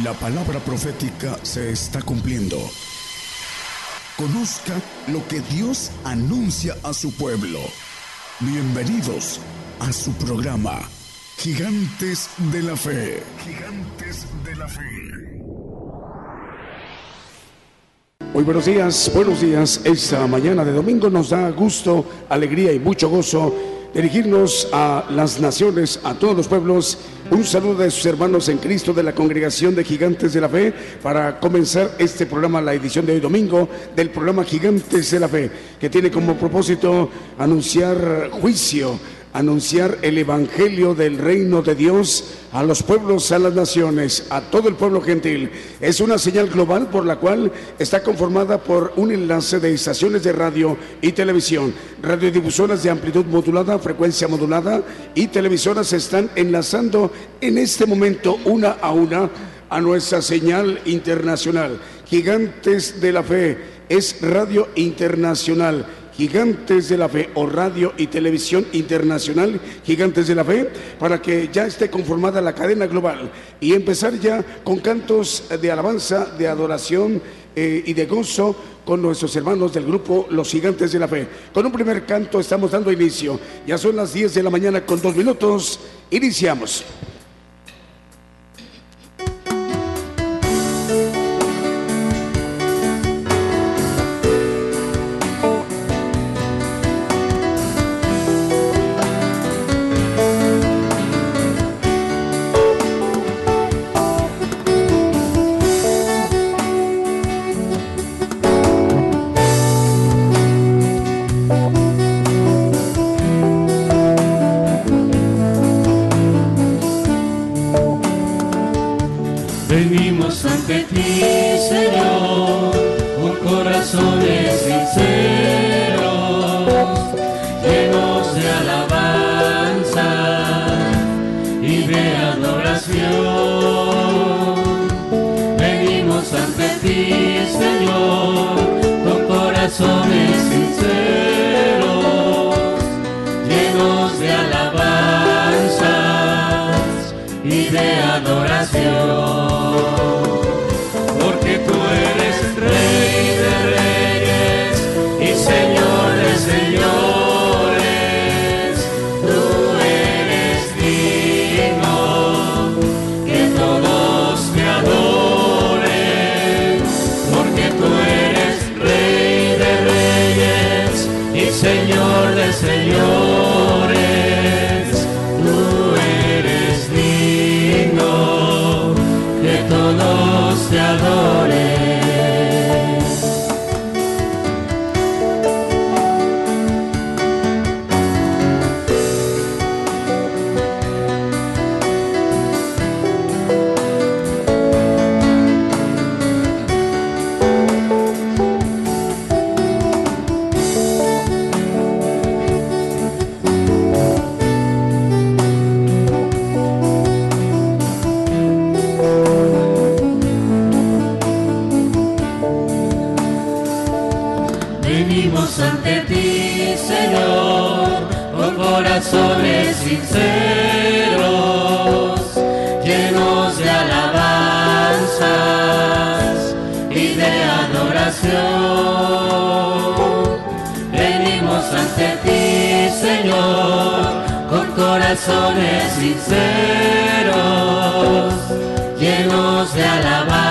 La palabra profética se está cumpliendo. Conozca lo que Dios anuncia a su pueblo. Bienvenidos a su programa, Gigantes de la Fe. Gigantes de la Fe. Muy buenos días, buenos días. Esta mañana de domingo nos da gusto, alegría y mucho gozo dirigirnos a las naciones, a todos los pueblos. Un saludo de sus hermanos en Cristo de la Congregación de Gigantes de la Fe para comenzar este programa, la edición de hoy domingo del programa Gigantes de la Fe, que tiene como propósito anunciar juicio anunciar el Evangelio del reino de Dios a los pueblos, a las naciones, a todo el pueblo gentil. Es una señal global por la cual está conformada por un enlace de estaciones de radio y televisión. Radiodifusoras de amplitud modulada, frecuencia modulada y televisoras están enlazando en este momento una a una a nuestra señal internacional. Gigantes de la Fe es radio internacional Gigantes de la Fe o Radio y Televisión Internacional Gigantes de la Fe para que ya esté conformada la cadena global y empezar ya con cantos de alabanza, de adoración eh, y de gozo con nuestros hermanos del grupo Los Gigantes de la Fe. Con un primer canto estamos dando inicio. Ya son las 10 de la mañana con dos minutos. Iniciamos. Venimos ante ti, Señor, con corazones sinceros, llenos de alabanzas y de adoración. Venimos ante ti, Señor, con corazones sinceros, llenos de alabanzas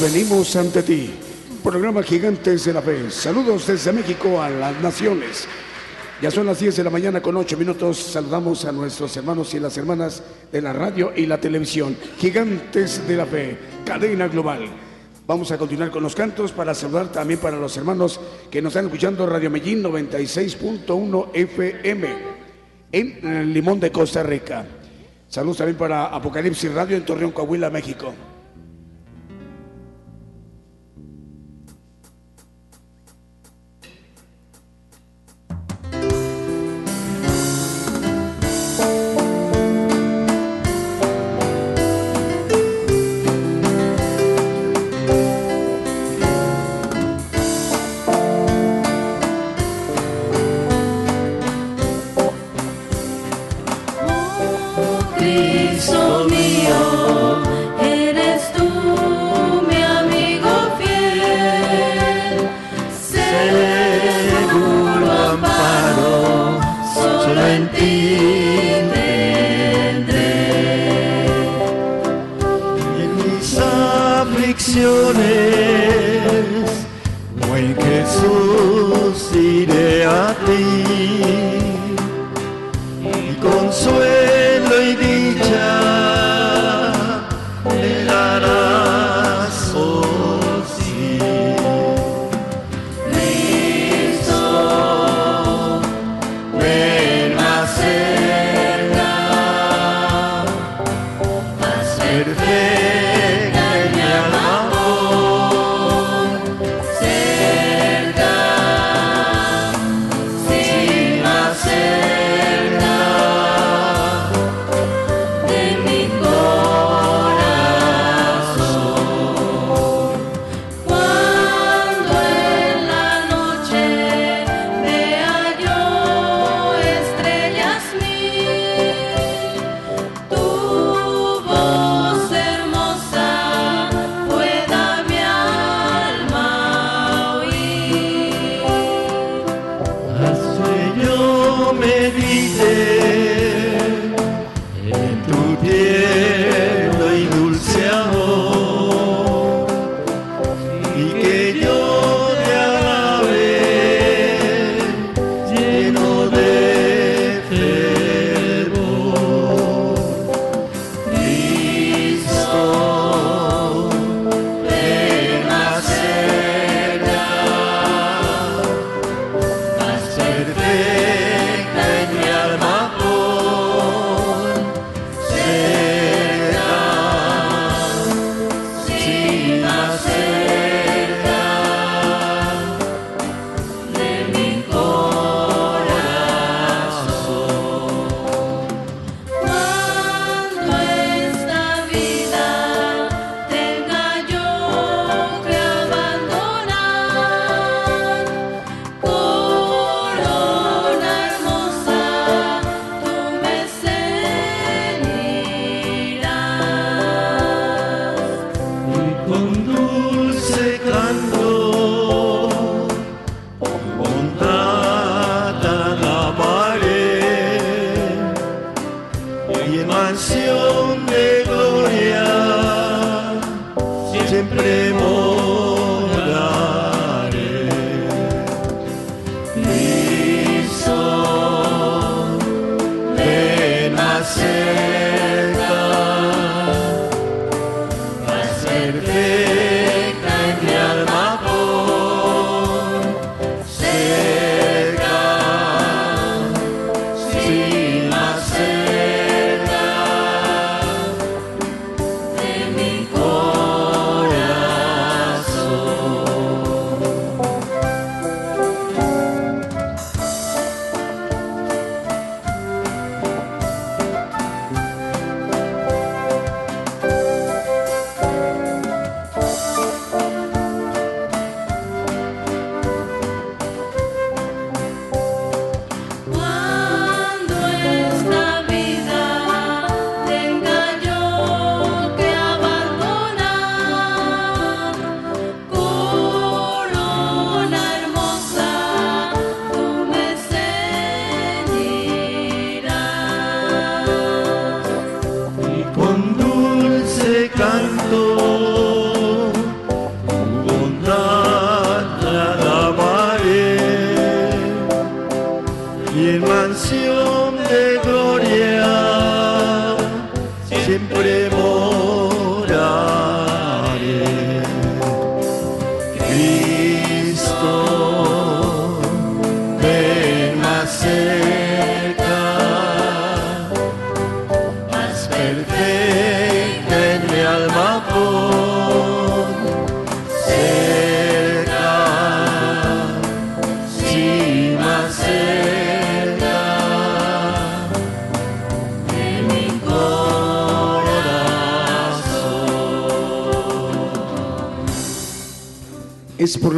venimos ante ti. Programa Gigantes de la Fe. Saludos desde México a las naciones. Ya son las 10 de la mañana con 8 minutos. Saludamos a nuestros hermanos y las hermanas de la radio y la televisión. Gigantes de la Fe, cadena global. Vamos a continuar con los cantos para saludar también para los hermanos que nos están escuchando Radio Medellín 96.1 FM en Limón de Costa Rica. Saludos también para Apocalipsis Radio en Torreón, Coahuila, México.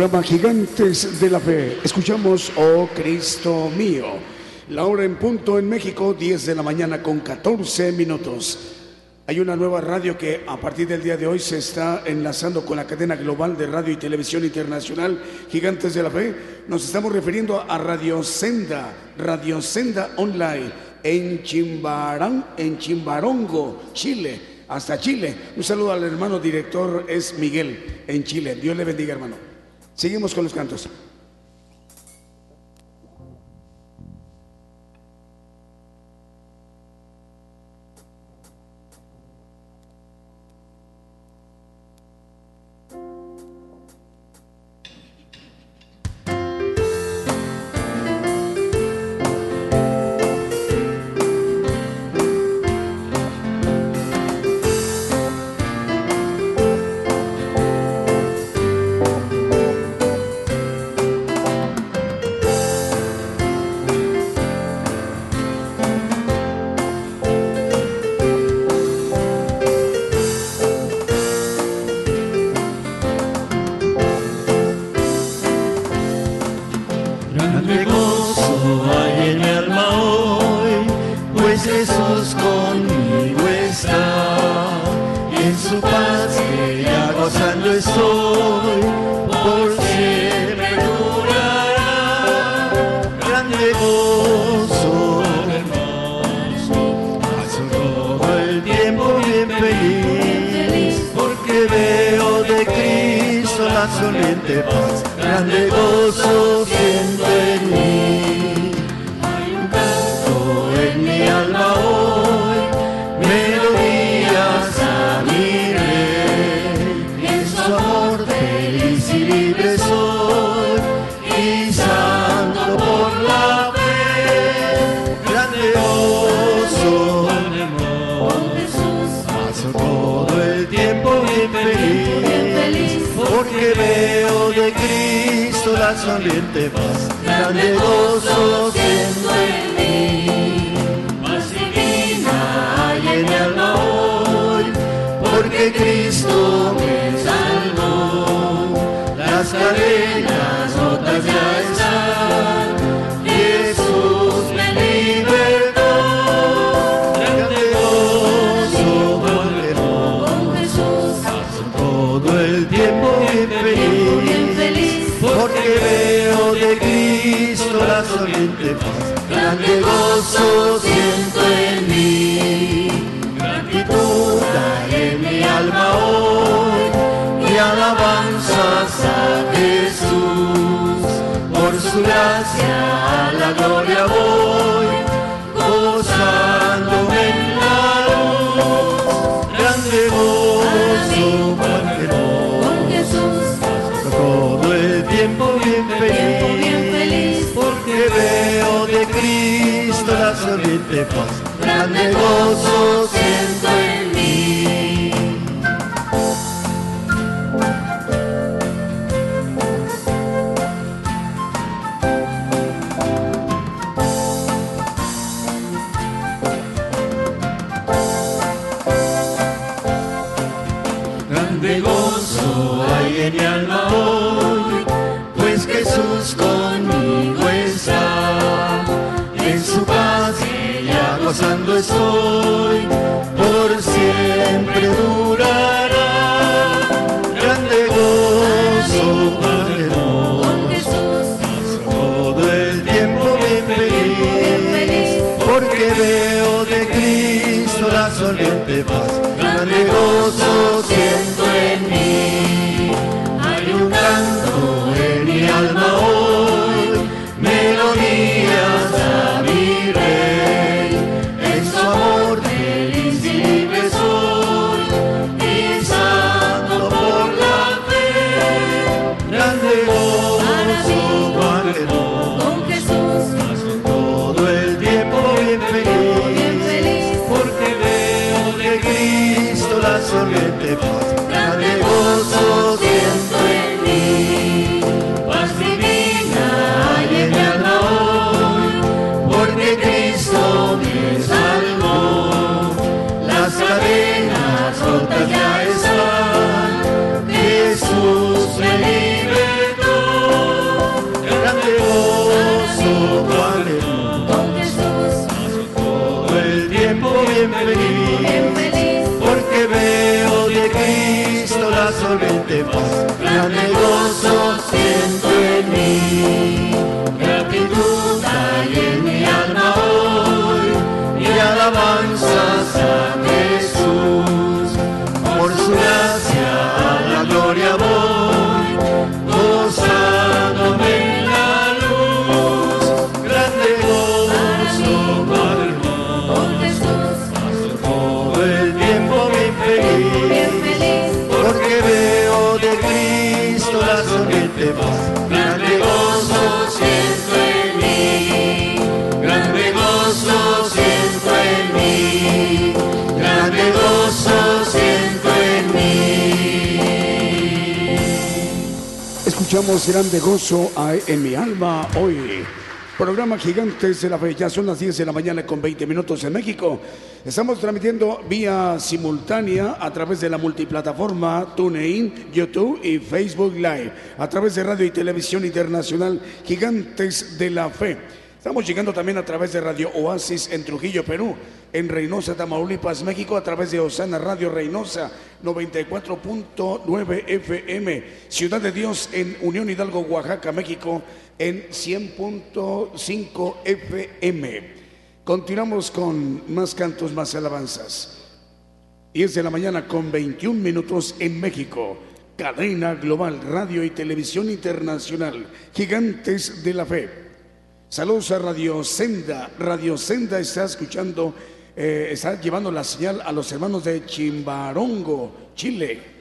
Gigantes de la Fe. Escuchamos, oh Cristo mío. La hora en punto en México, 10 de la mañana con 14 minutos. Hay una nueva radio que a partir del día de hoy se está enlazando con la cadena global de radio y televisión internacional Gigantes de la Fe. Nos estamos refiriendo a Radio Senda, Radio Senda Online en Chimbarán, en Chimbarongo, Chile, hasta Chile. Un saludo al hermano director, es Miguel, en Chile. Dios le bendiga, hermano. Seguimos con los cantos. Sonriente paz. Grande gozo siento en mí. Hay un canto en mi alma hoy, sonriente paz, grande gozo gozo siento en mí. Gratitud en mi alma hoy y alabanzas a Jesús. Por su gracia a la gloria. La sonriente paz, grande gozo gozando estoy, por siempre durará. Paz, grande gozo Escuchamos grande gozo en mi alma hoy. Programa Gigantes de la Fe. Ya son las 10 de la mañana con 20 minutos en México. Estamos transmitiendo vía simultánea a través de la multiplataforma TuneIn, YouTube y Facebook Live. A través de Radio y Televisión Internacional Gigantes de la Fe. Estamos llegando también a través de Radio Oasis en Trujillo, Perú, en Reynosa, Tamaulipas, México, a través de Osana Radio Reynosa 94.9 FM, Ciudad de Dios en Unión Hidalgo, Oaxaca, México, en 100.5 FM. Continuamos con más cantos, más alabanzas. 10 de la mañana con 21 minutos en México. Cadena Global, Radio y Televisión Internacional, Gigantes de la Fe. Saludos a Radio Senda. Radio Senda está escuchando, eh, está llevando la señal a los hermanos de Chimbarongo, Chile.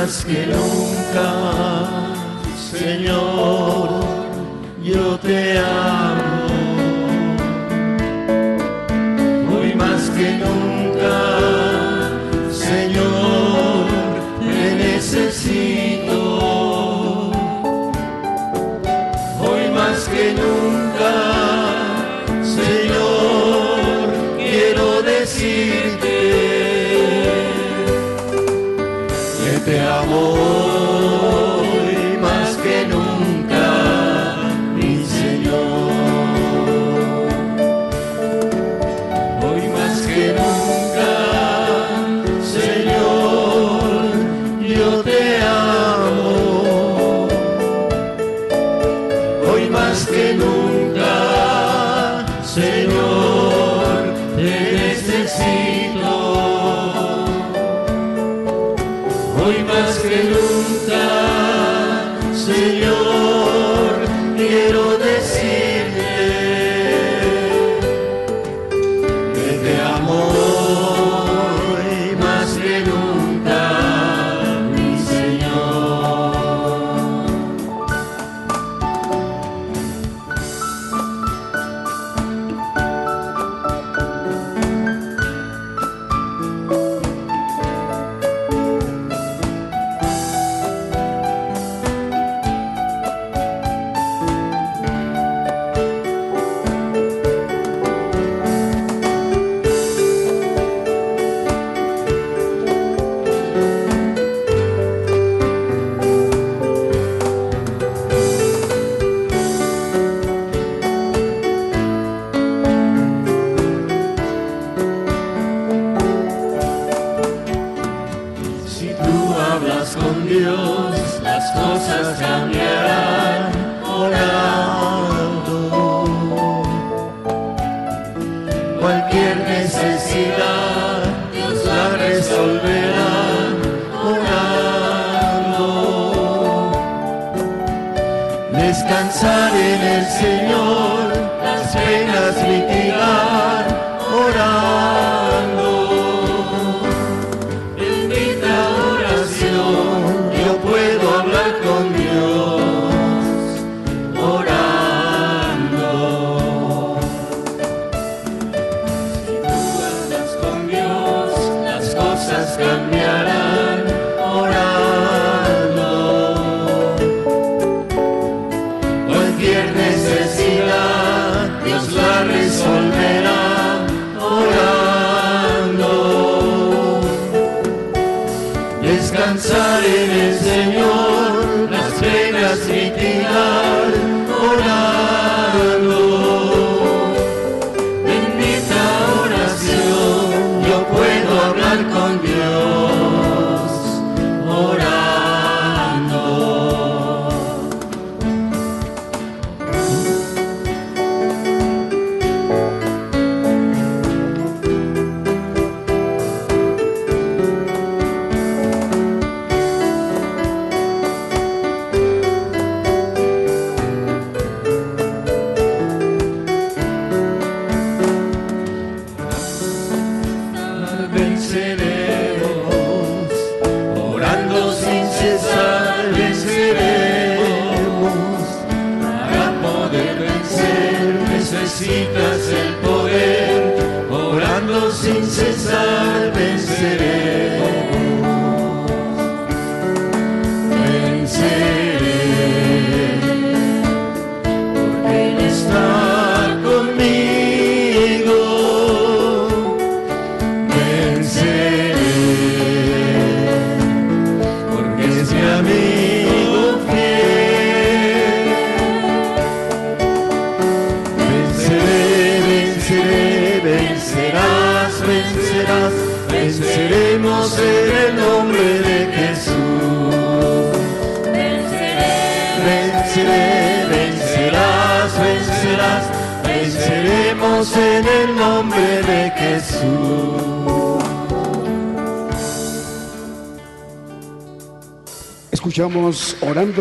Más que nunca,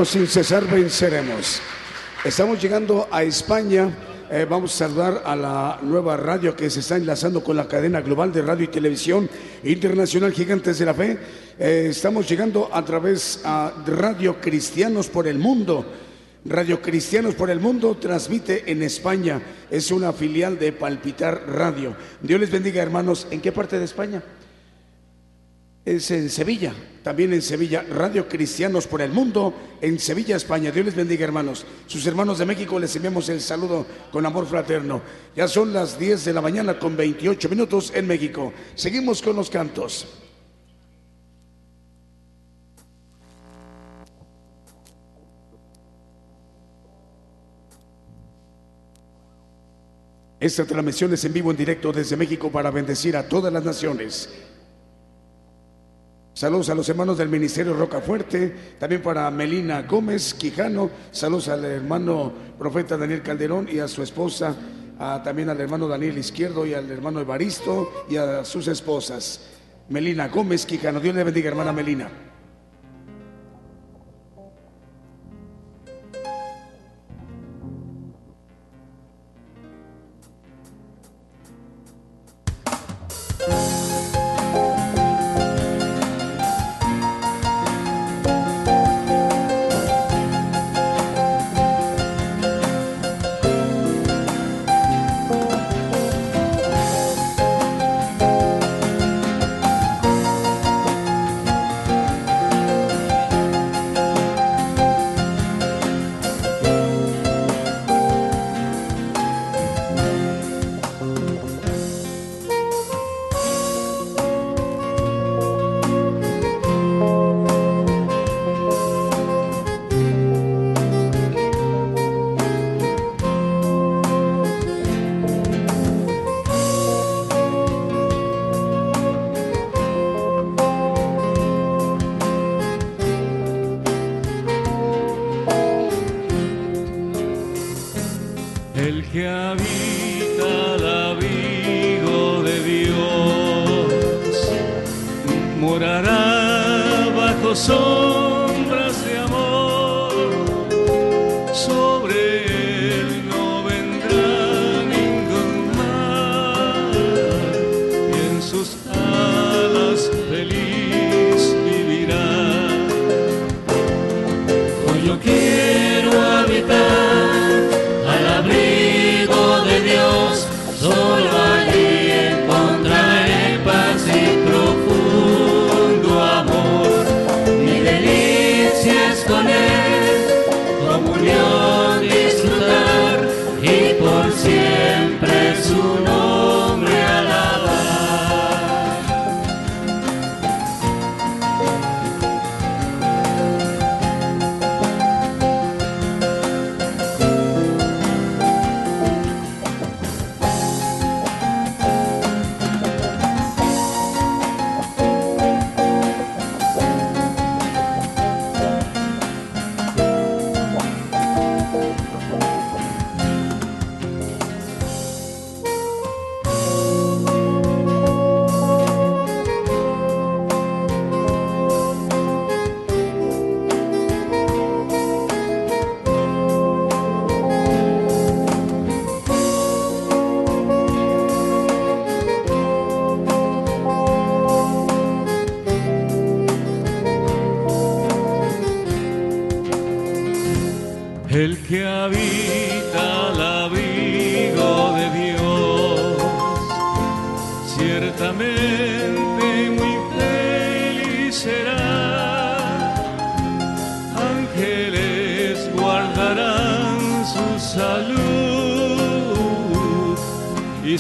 sin cesar venceremos. Estamos llegando a España. Eh, vamos a saludar a la nueva radio que se está enlazando con la cadena global de radio y televisión internacional Gigantes de la Fe. Eh, estamos llegando a través a Radio Cristianos por el Mundo. Radio Cristianos por el Mundo transmite en España. Es una filial de Palpitar Radio. Dios les bendiga, hermanos. ¿En qué parte de España? Es en Sevilla, también en Sevilla, Radio Cristianos por el Mundo, en Sevilla, España. Dios les bendiga, hermanos. Sus hermanos de México les enviamos el saludo con amor fraterno. Ya son las 10 de la mañana con 28 minutos en México. Seguimos con los cantos. Esta transmisión es en vivo, en directo desde México para bendecir a todas las naciones. Saludos a los hermanos del Ministerio Rocafuerte, también para Melina Gómez Quijano, saludos al hermano profeta Daniel Calderón y a su esposa, también al hermano Daniel Izquierdo y al hermano Evaristo y a sus esposas. Melina Gómez Quijano, Dios le bendiga, hermana Melina.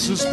Y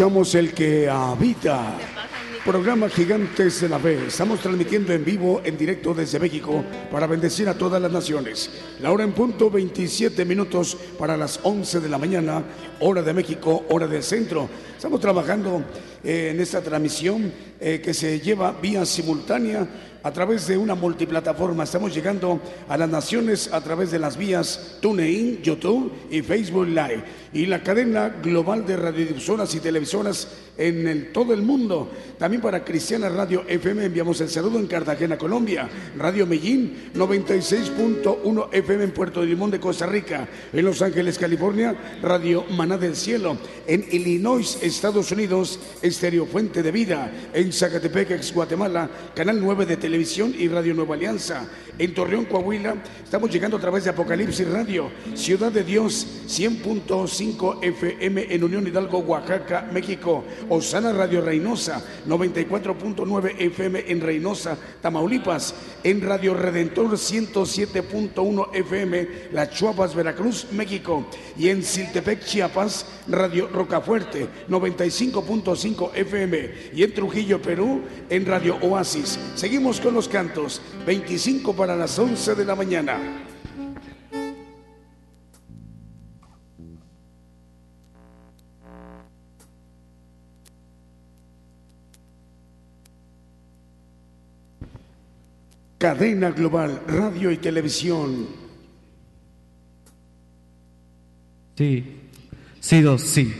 Escuchamos el que habita. Programa Gigantes de la Fe. Estamos transmitiendo en vivo, en directo desde México, para bendecir a todas las naciones. La hora en punto, 27 minutos para las 11 de la mañana, hora de México, hora del centro. Estamos trabajando eh, en esta transmisión eh, que se lleva vía simultánea a través de una multiplataforma. Estamos llegando a las naciones a través de las vías TuneIn, YouTube y Facebook Live. Y la cadena global de radiodifusoras y televisoras en todo el mundo. También para Cristiana Radio FM enviamos el saludo en Cartagena, Colombia. Radio Medellín 96.1 FM en Puerto Limón de Costa Rica. En Los Ángeles, California, Radio Maná del Cielo. En Illinois, Estados Unidos, Estéreo Fuente de Vida. En Zacatepec, Guatemala, Canal 9 de Televisión y Radio Nueva Alianza. En Torreón, Coahuila, estamos llegando a través de Apocalipsis Radio. Ciudad de Dios, 100.5 FM en Unión Hidalgo, Oaxaca, México. Osana Radio Reynosa, 94.9 FM en Reynosa, Tamaulipas. En Radio Redentor, 107.1 FM, Las Chuapas, Veracruz, México. Y en Siltepec, Chiapas, Radio Rocafuerte, 95.5 FM. Y en Trujillo, Perú, en Radio Oasis. Seguimos con los cantos. 25 para las 11 de la mañana. Cadena Global, Radio y Televisión. Sí. Sí, dos, sí.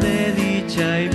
De dicha y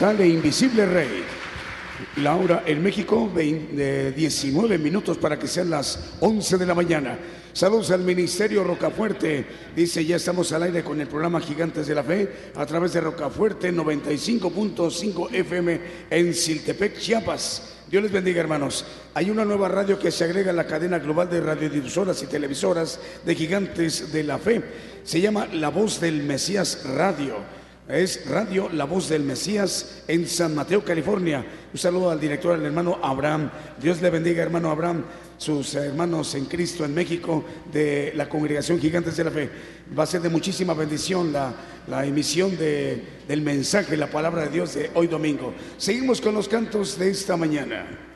inmortal e invisible Rey. Laura, en México, 20, 19 minutos para que sean las 11 de la mañana. Saludos al Ministerio Rocafuerte. Dice, ya estamos al aire con el programa Gigantes de la Fe a través de Rocafuerte 95.5 FM en Siltepec, Chiapas. Dios les bendiga, hermanos. Hay una nueva radio que se agrega a la cadena global de radiodifusoras y televisoras de Gigantes de la Fe. Se llama La Voz del Mesías Radio. Es Radio La Voz del Mesías en San Mateo, California. Un saludo al director, al hermano Abraham. Dios le bendiga, hermano Abraham, sus hermanos en Cristo en México de la congregación Gigantes de la Fe. Va a ser de muchísima bendición la, la emisión de, del mensaje, la palabra de Dios de hoy domingo. Seguimos con los cantos de esta mañana.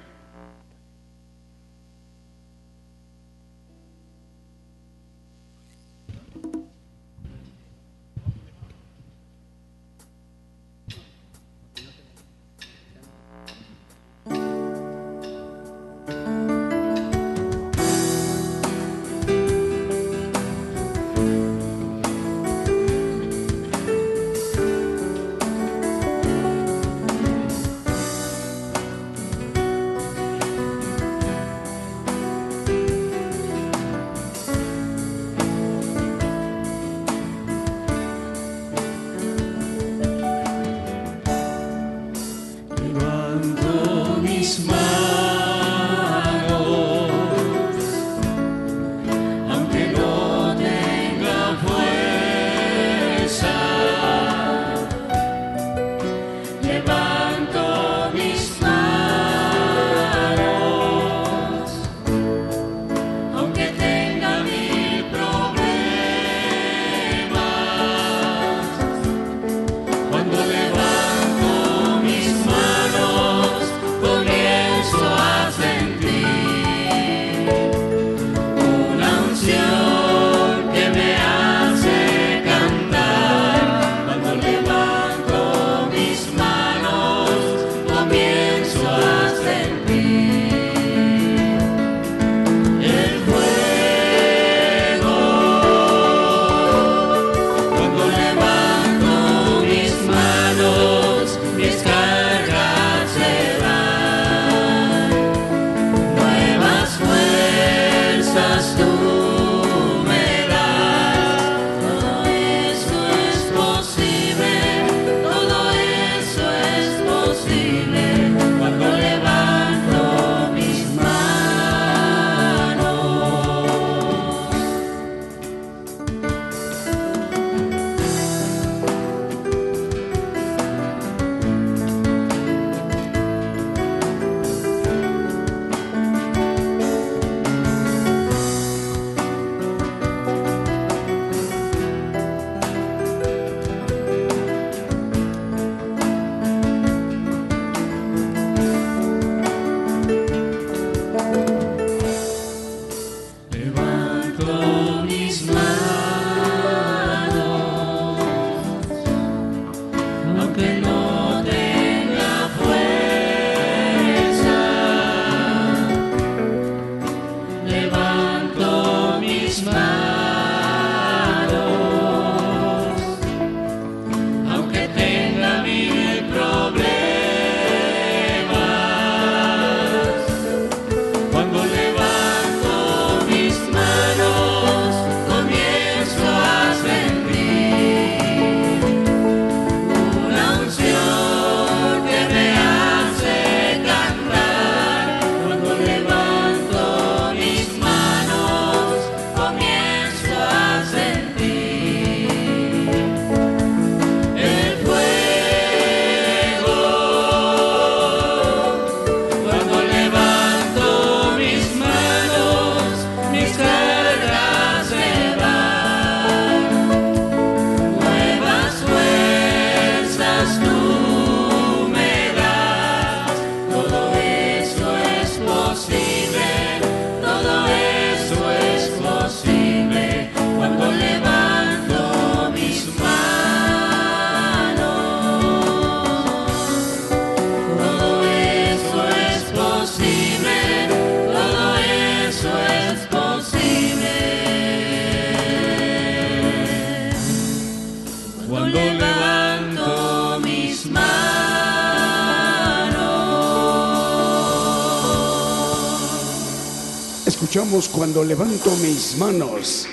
Escuchamos cuando levanto mis manos.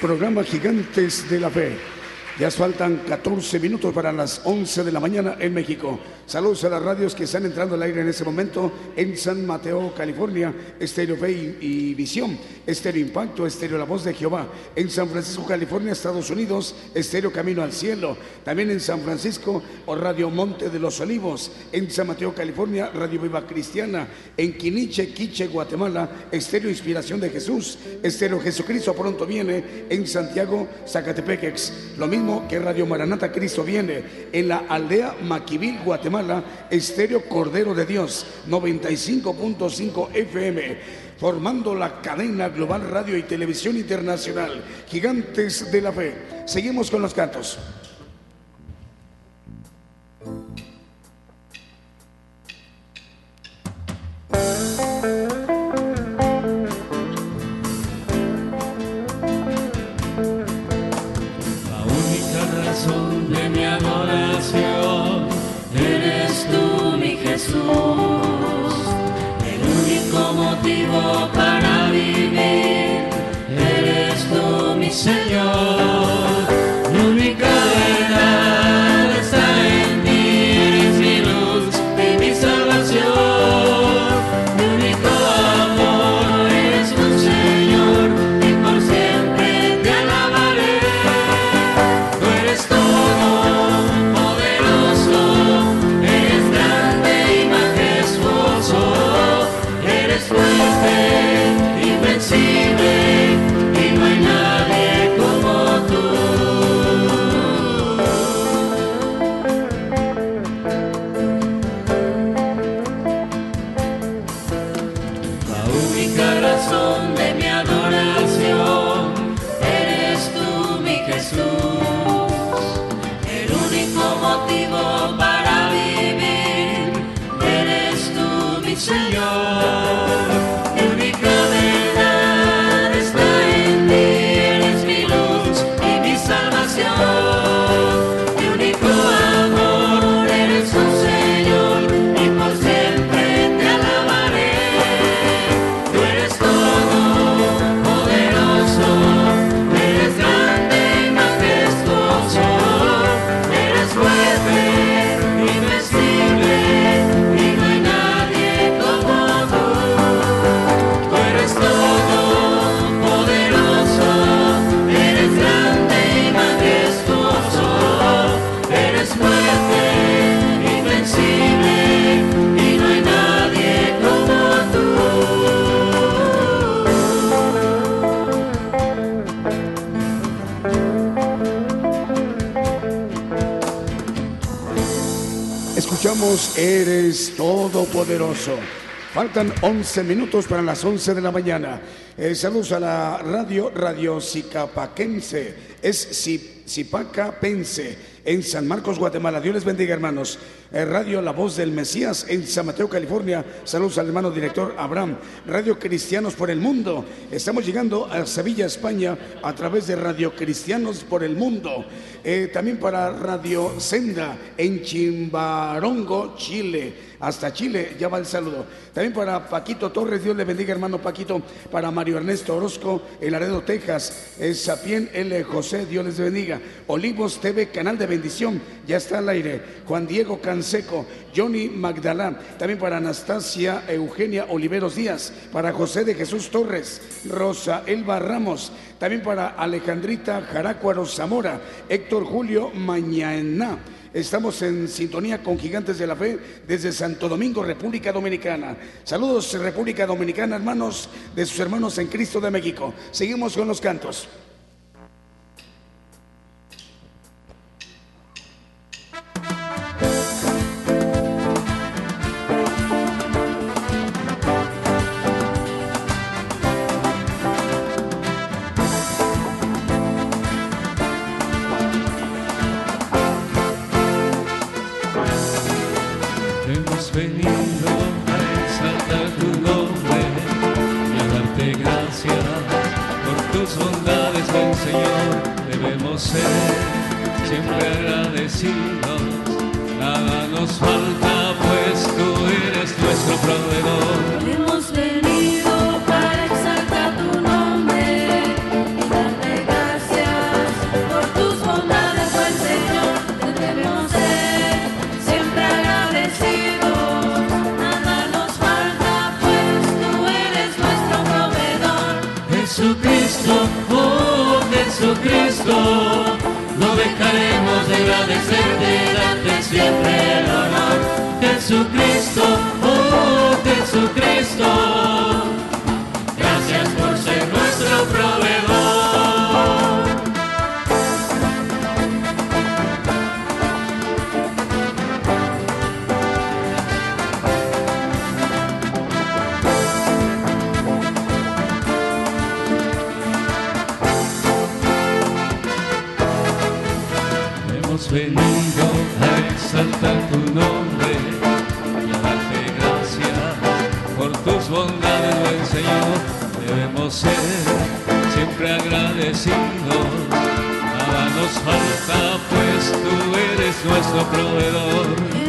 Programa Gigantes de la Fe. Ya faltan 14 minutos para las 11 de la mañana en México. Saludos a las radios que están entrando al aire en este momento en San Mateo, California, Estéreo Fe y, Visión, Estéreo Impacto, Estéreo La Voz de Jehová. En San Francisco, California, Estados Unidos, Estéreo Camino al Cielo. También en San Francisco, o Radio Monte de los Olivos. En San Mateo, California, Radio Viva Cristiana. En Quiniche, Quiche, Guatemala, Estéreo Inspiración de Jesús. Estéreo Jesucristo pronto viene en Santiago, Zacatepequex. Lo mismo que Radio Maranata Cristo viene en la aldea Maquivil, Guatemala, Estéreo Cordero de Dios, 95.5 FM, formando la cadena global radio y televisión internacional, Gigantes de la Fe. Seguimos con los cantos. Escuchamos Eres Todopoderoso. Faltan 11 minutos para las 11 de la mañana. Eh, saludos a la radio, Radio Sicapaquense. Es Zipacapense en San Marcos, Guatemala. Dios les bendiga, hermanos. Eh, Radio La Voz del Mesías en San Mateo, California. Saludos al hermano director Abraham. Radio Cristianos por el Mundo. Estamos llegando a Sevilla, España, a través de Radio Cristianos por el Mundo. Eh, también para Radio Senda en Chimbarongo, Chile hasta Chile. Ya va el saludo. También para Paquito Torres, Dios le bendiga, hermano Paquito. Para Mario Ernesto Orozco, El Laredo, Texas. Es Sapien L. José, Dios les bendiga. Olivos TV, canal de bendición, ya está al aire. Juan Diego Canseco, Johnny Magdalán. También para Anastasia Eugenia Oliveros Díaz. Para José de Jesús Torres, Rosa Elba Ramos. También para Alejandrita Jarácuaro Zamora, Héctor Julio Mañana. Estamos en sintonía con Gigantes de la Fe desde Santo Domingo, República Dominicana. Saludos, República Dominicana, hermanos de sus hermanos en Cristo de México. Seguimos con los cantos. Tus bondades, buen Señor. Debemos ser siempre agradecidos. Nada nos falta, pues tú eres nuestro proveedor. Jesucristo, no dejaremos de agradecerte y darte siempre el honor. Jesucristo, oh Jesucristo, venido a exaltar tu nombre y a darte gracias por tus bondades, buen Señor. Debemos ser siempre agradecidos. Nada nos falta, pues tú eres nuestro proveedor.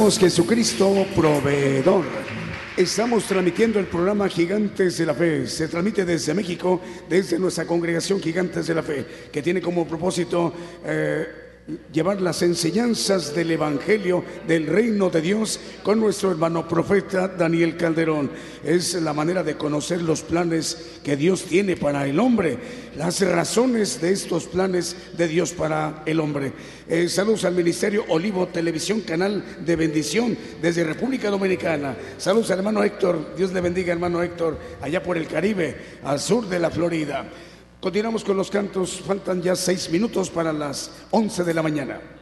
Escuchamos Jesucristo proveedor. Estamos transmitiendo el programa Gigantes de la Fe. Se transmite desde México, desde nuestra congregación Gigantes de la Fe, que tiene como propósito eh, llevar las enseñanzas del Evangelio del Reino de Dios con nuestro hermano profeta Daniel Calderón. Es la manera de conocer los planes que Dios tiene para el hombre, las razones de estos planes de Dios para el hombre. Eh, saludos al Ministerio Olivo Televisión, canal de bendición desde República Dominicana. Saludos al hermano Héctor, Dios le bendiga hermano Héctor, allá por el Caribe, al sur de la Florida. Continuamos con los cantos, faltan ya seis minutos para las once de la mañana.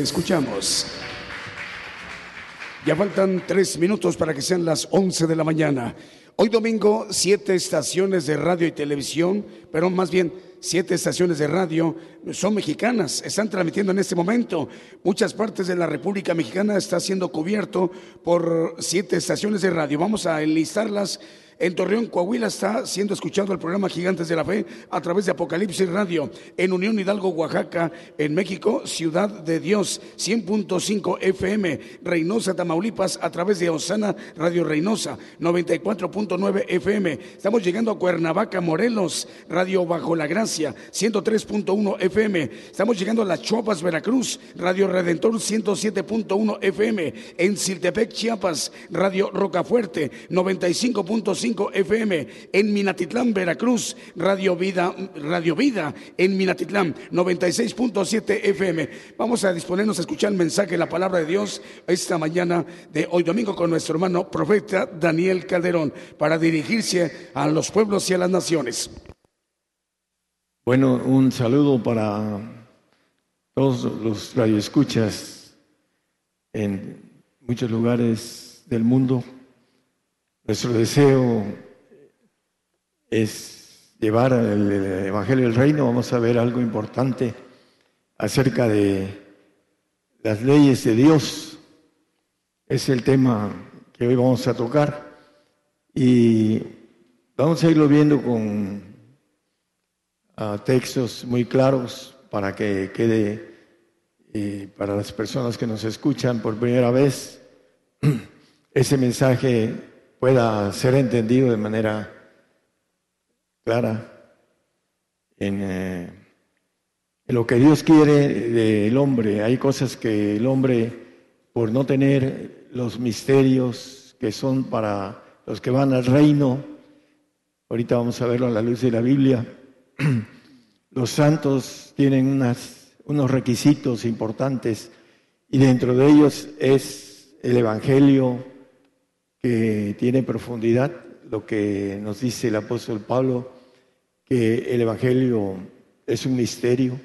Escuchamos. Ya faltan tres minutos para que sean las 11 de la mañana. Hoy domingo, siete estaciones de radio y televisión, pero más bien siete estaciones de radio son mexicanas, están transmitiendo en este momento. Muchas partes de la República Mexicana está siendo cubierto por siete estaciones de radio. Vamos a enlistarlas. En Torreón, Coahuila está siendo escuchado el programa Gigantes de la Fe a través de Apocalipsis Radio. En Unión Hidalgo, Oaxaca, en México, Ciudad de Dios, 100.5 FM. Reynosa, Tamaulipas, a través de Osana Radio Reynosa, 94.9 FM. Estamos llegando a Cuernavaca, Morelos, Radio Bajo la Gracia, 103.1 FM. Estamos llegando a Las Chuapas, Veracruz, Radio Redentor, 107.1 FM. En Siltepec, Chiapas, Radio Rocafuerte, 95.5 FM. En Minatitlán, Veracruz, Radio Vida, Radio Vida, en Minatitlán, 96.7 FM. Vamos a disponernos a escuchar el mensaje la palabra de Dios esta mañana de hoy domingo con nuestro hermano profeta Daniel Calderón para dirigirse a los pueblos y a las naciones. Bueno, un saludo para todos los radioescuchas en muchos lugares del mundo. Nuestro deseo es llevar el Evangelio del Reino. Vamos a ver algo importante acerca de las leyes de Dios. Es el tema que hoy vamos a tocar. Y vamos a irlo viendo con ah, textos muy claros para que quede eh, para las personas que nos escuchan por primera vez, ese mensaje pueda ser entendido de manera clara en, eh, en lo que Dios quiere del hombre. Hay cosas que el hombre, por no tener los misterios que son para los que van al reino, ahorita vamos a verlo a la luz de la Biblia, los santos tienen unas, unos requisitos importantes y dentro de ellos es el Evangelio que tiene profundidad, lo que nos dice el apóstol Pablo, que el Evangelio es un misterio.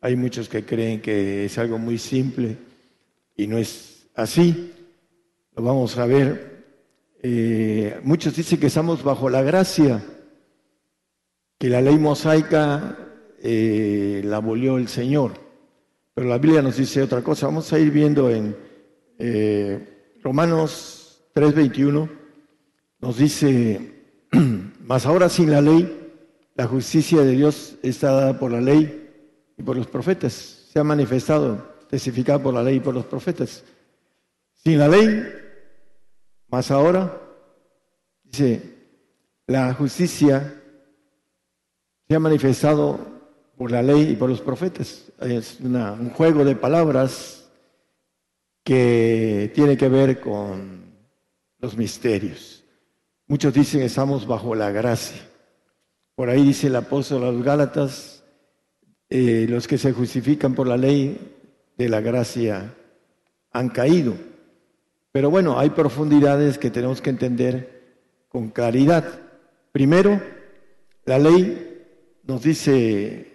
Hay muchos que creen que es algo muy simple y no es así. Lo vamos a ver. Eh, muchos dicen que estamos bajo la gracia, que la ley mosaica eh, la abolió el Señor. Pero la Biblia nos dice otra cosa. Vamos a ir viendo en eh, Romanos 3:21. Nos dice, mas ahora sin la ley, la justicia de Dios está dada por la ley y por los profetas. Se ha manifestado, testificado por la ley y por los profetas. Sin la ley, más ahora, dice, la justicia se ha manifestado por la ley y por los profetas. Es una- un juego de palabras que tiene que ver con los misterios. Muchos dicen estamos bajo la gracia. Por ahí dice el apóstol a los Gálatas, eh, los que se justifican por la ley de la gracia han caído. Pero bueno, hay profundidades que tenemos que entender con claridad. Primero, la ley nos dice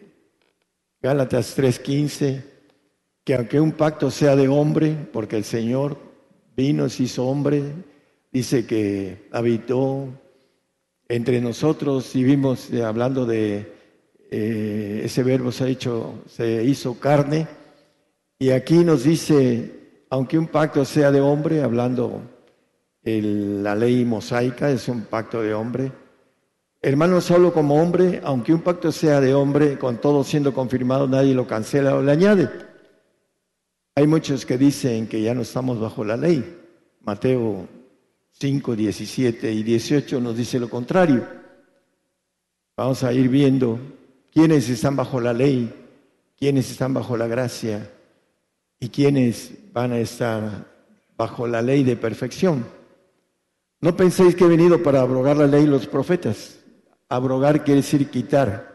Gálatas 3:15 que aunque un pacto sea de hombre, porque el Señor vino, se hizo hombre, dice que habitó entre nosotros y vimos eh, hablando de eh, ese verbo se ha hecho, se hizo carne, y aquí nos dice, aunque un pacto sea de hombre, hablando el- la ley mosaica es un pacto de hombre, hermano solo como hombre, aunque un pacto sea de hombre, con todo siendo confirmado, nadie lo cancela o le añade. Hay muchos que dicen que ya no estamos bajo la ley. Mateo 5, 17 y 18 nos dice lo contrario. Vamos a ir viendo quiénes están bajo la ley, quiénes están bajo la gracia y quiénes van a estar bajo la ley de perfección. No penséis que he venido para abrogar la ley y los profetas. Abrogar quiere decir quitar.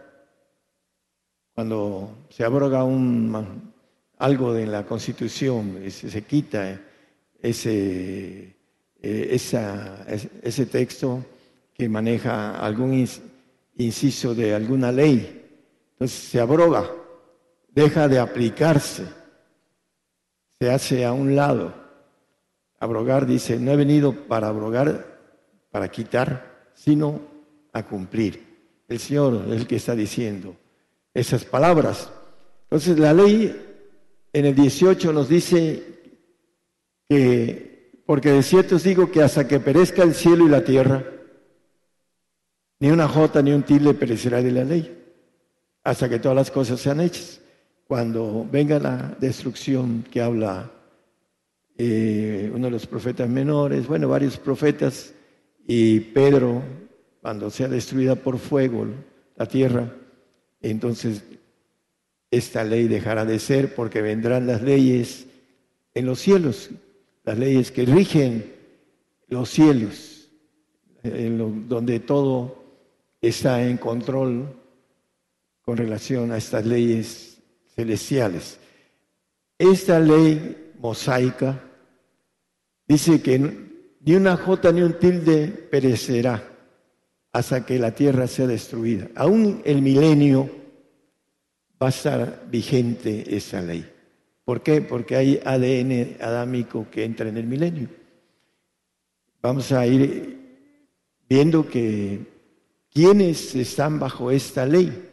Cuando se abroga algo de la Constitución, se quita ese, eh, ese texto que maneja algún inciso de alguna ley. Entonces se abroga, deja de aplicarse, se hace a un lado. Abrogar dice, no he venido para abrogar, para quitar, sino a cumplir. El Señor es el que está diciendo esas palabras. Entonces la ley en el 18 nos dice que, porque de cierto os digo que hasta que perezca el cielo y la tierra, ni una jota ni un tilde perecerá de la ley, hasta que todas las cosas sean hechas. Cuando venga la destrucción que habla eh, uno de los profetas menores, bueno, varios profetas, y Pedro, cuando sea destruida por fuego la tierra, entonces esta ley dejará de ser porque vendrán las leyes en los cielos, las leyes que rigen los cielos, en donde todo está en control con relación a estas leyes celestiales. Esta ley mosaica dice que ni una jota ni un tilde perecerá hasta que la tierra sea destruida. Aún el milenio va a estar vigente esa ley. ¿Por qué? Porque hay ADN adámico que entra en el milenio. Vamos a ir viendo que quienes están bajo esta ley,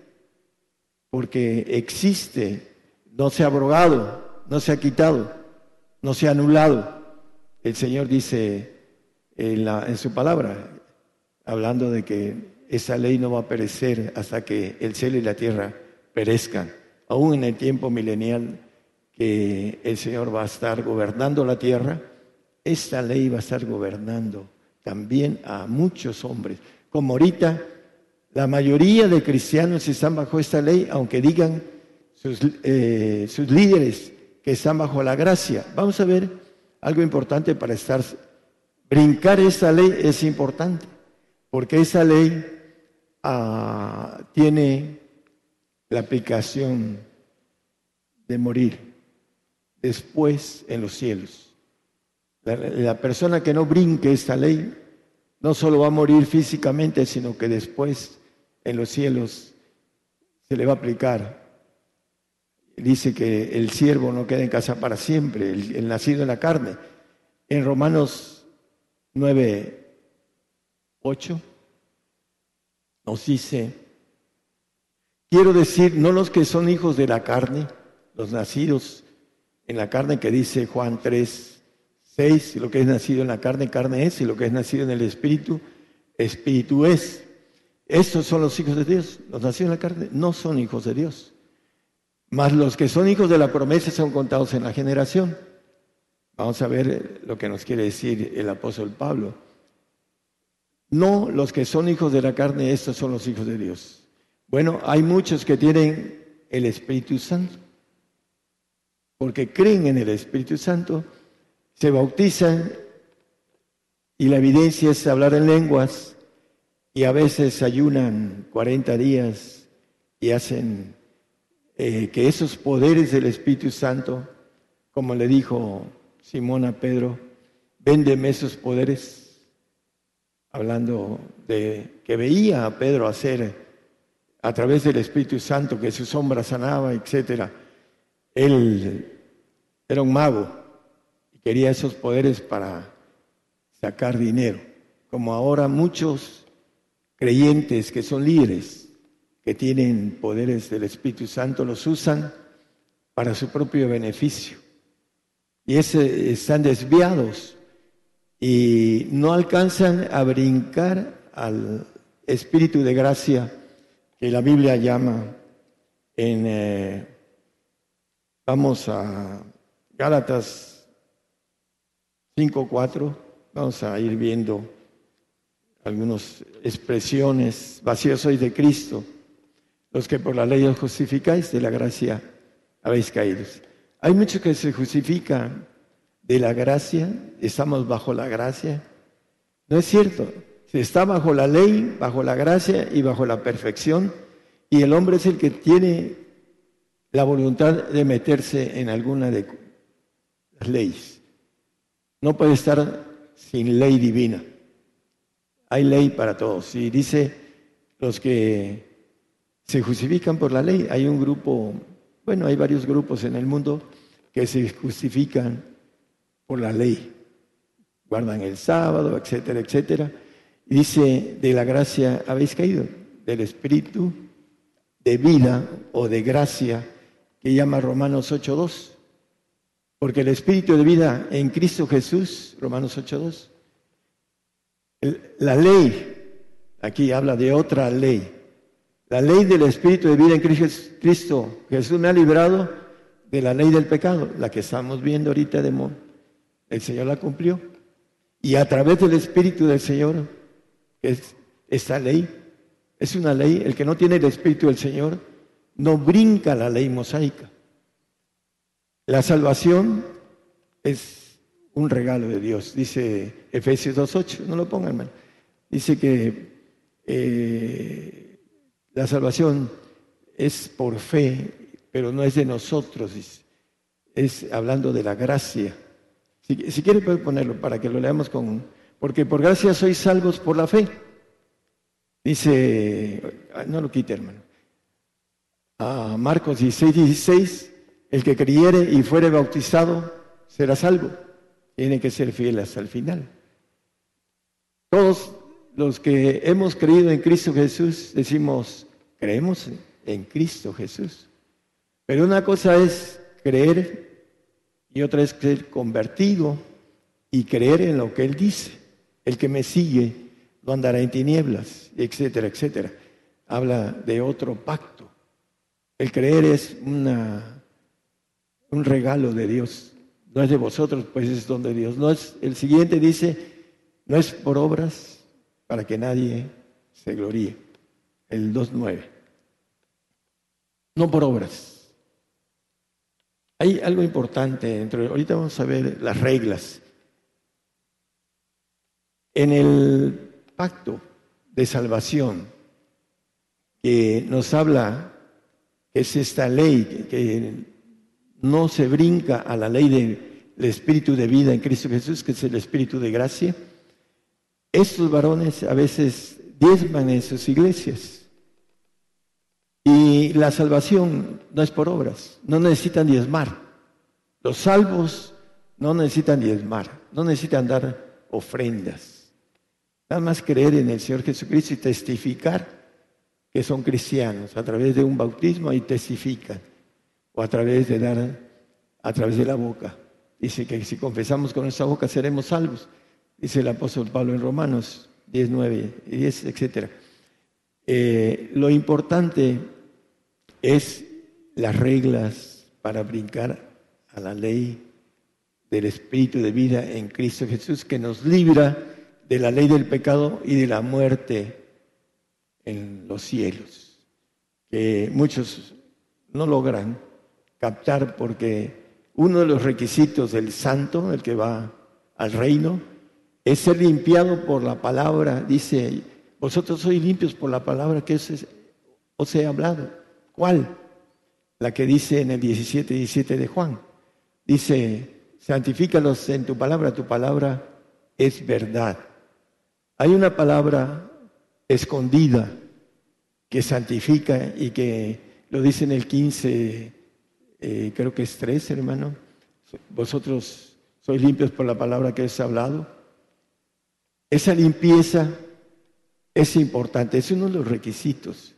porque existe, no se ha abrogado, no se ha quitado, no se ha anulado. El Señor dice en su palabra, hablando de que esa ley no va a perecer hasta que el cielo y la tierra perezcan, aún en el tiempo milenial que el Señor va a estar gobernando la tierra, esta ley va a estar gobernando también a muchos hombres. Como ahorita la mayoría de cristianos están bajo esta ley, aunque digan sus, eh, sus líderes que están bajo la gracia. Vamos a ver algo importante para estar. Brincar esta ley es importante, porque esa ley ah, tiene la aplicación de morir después en los cielos. La, persona que no brinque esta ley no solo va a morir físicamente, sino que después en los cielos se le va a aplicar. Dice que el siervo no queda en casa para siempre, el, el nacido en la carne. En Romanos 9, 8 nos dice, quiero decir, no los que son hijos de la carne, los nacidos en la carne que dice Juan 3, 6, lo que es nacido en la carne, carne es, y lo que es nacido en el espíritu, espíritu es. Estos son los hijos de Dios. Los nacidos en la carne no son hijos de Dios. Mas los que son hijos de la promesa son contados en la generación. Vamos a ver lo que nos quiere decir el apóstol Pablo. No los que son hijos de la carne, estos son los hijos de Dios. Bueno, hay muchos que tienen el Espíritu Santo, porque creen en el Espíritu Santo, se bautizan y la evidencia es hablar en lenguas y a veces ayunan 40 días y hacen eh, que esos poderes del Espíritu Santo, como le dijo Simón a Pedro, véndeme esos poderes, hablando de que veía a Pedro hacer a través del Espíritu Santo que su sombra sanaba, etcétera. Él era un mago y quería esos poderes para sacar dinero, como ahora muchos creyentes que son líderes, que tienen poderes del Espíritu Santo, los usan para su propio beneficio. Y ese, están desviados y no alcanzan a brincar al Espíritu de gracia que la Biblia llama en, eh, vamos a Gálatas 5.4, vamos a ir viendo algunas expresiones, vacíos sois de Cristo, los que por la ley os justificáis, de la gracia habéis caído. Hay muchos que se justifican de la gracia, estamos bajo la gracia. No es cierto, se está bajo la ley, bajo la gracia y bajo la perfección, y el hombre es el que tiene la voluntad de meterse en alguna de las leyes. No puede estar sin ley divina. Hay ley para todos. Y dice los que se justifican por la ley. Hay un grupo, bueno, hay varios grupos en el mundo que se justifican por la ley. Guardan el sábado, etcétera, etcétera. Dice, de la gracia habéis caído, del espíritu de vida o de gracia que llama Romanos 8.2. Porque el espíritu de vida en Cristo Jesús, Romanos 8.2, la ley, aquí habla de otra ley. La ley del Espíritu de vida en Cristo Jesús me ha librado de la ley del pecado, la que estamos viendo ahorita de Mon. El Señor la cumplió. Y a través del Espíritu del Señor, es esta ley, es una ley, el que no tiene el Espíritu del Señor no brinca la ley mosaica. La salvación es un regalo de Dios, dice Efesios 2.8, no lo pongan, hermano. Dice que eh, la salvación es por fe, pero no es de nosotros, es hablando de la gracia. Si, si quiere puede ponerlo para que lo leamos con... Porque por gracia sois salvos por la fe. Dice, no lo quite hermano. Marcos 16, 16, el que creyere y fuere bautizado será salvo. Tiene que ser fiel hasta el final. Todos los que hemos creído en Cristo Jesús decimos, creemos en Cristo Jesús. Pero una cosa es creer y otra es ser convertido y creer en lo que Él dice. El que me sigue no andará en tinieblas, etcétera, etcétera. Habla de otro pacto. El creer es un regalo de Dios. No es de vosotros, pues es don de Dios. No es, el siguiente dice, no es por obras para que nadie se gloríe. El 2.9. No por obras. Hay algo importante dentro. Ahorita vamos a ver las reglas. En el pacto de salvación que nos habla es esta ley que no se brinca a la ley de el espíritu de vida en Cristo Jesús, que es el espíritu de gracia, estos varones a veces diezman en sus iglesias. Y la salvación no es por obras, no necesitan diezmar. Los salvos no necesitan diezmar, no necesitan dar ofrendas. Nada más creer en el Señor Jesucristo y testificar que son cristianos a través de un bautismo y testifican, o a través de dar, a través de la boca. Dice que si confesamos con nuestra boca seremos salvos, dice el apóstol Pablo en Romanos 10, 9 y 10, etc. Eh, lo importante es las reglas para brincar a la ley del Espíritu de vida en Cristo Jesús, que nos libra de la ley del pecado y de la muerte en los cielos, que muchos no logran captar porque uno de los requisitos del santo, el que va al reino, es ser limpiado por la palabra. Dice, vosotros sois limpios por la palabra que os he hablado. ¿Cuál? La que dice en el 17, 17 de Juan. Dice, santifícalos en tu palabra, tu palabra es verdad. Hay una palabra escondida que santifica y que lo dice en el 15, eh, creo que es 3, hermano. Vosotros sois limpios por la palabra que os he hablado. Esa limpieza es importante, es uno de los requisitos.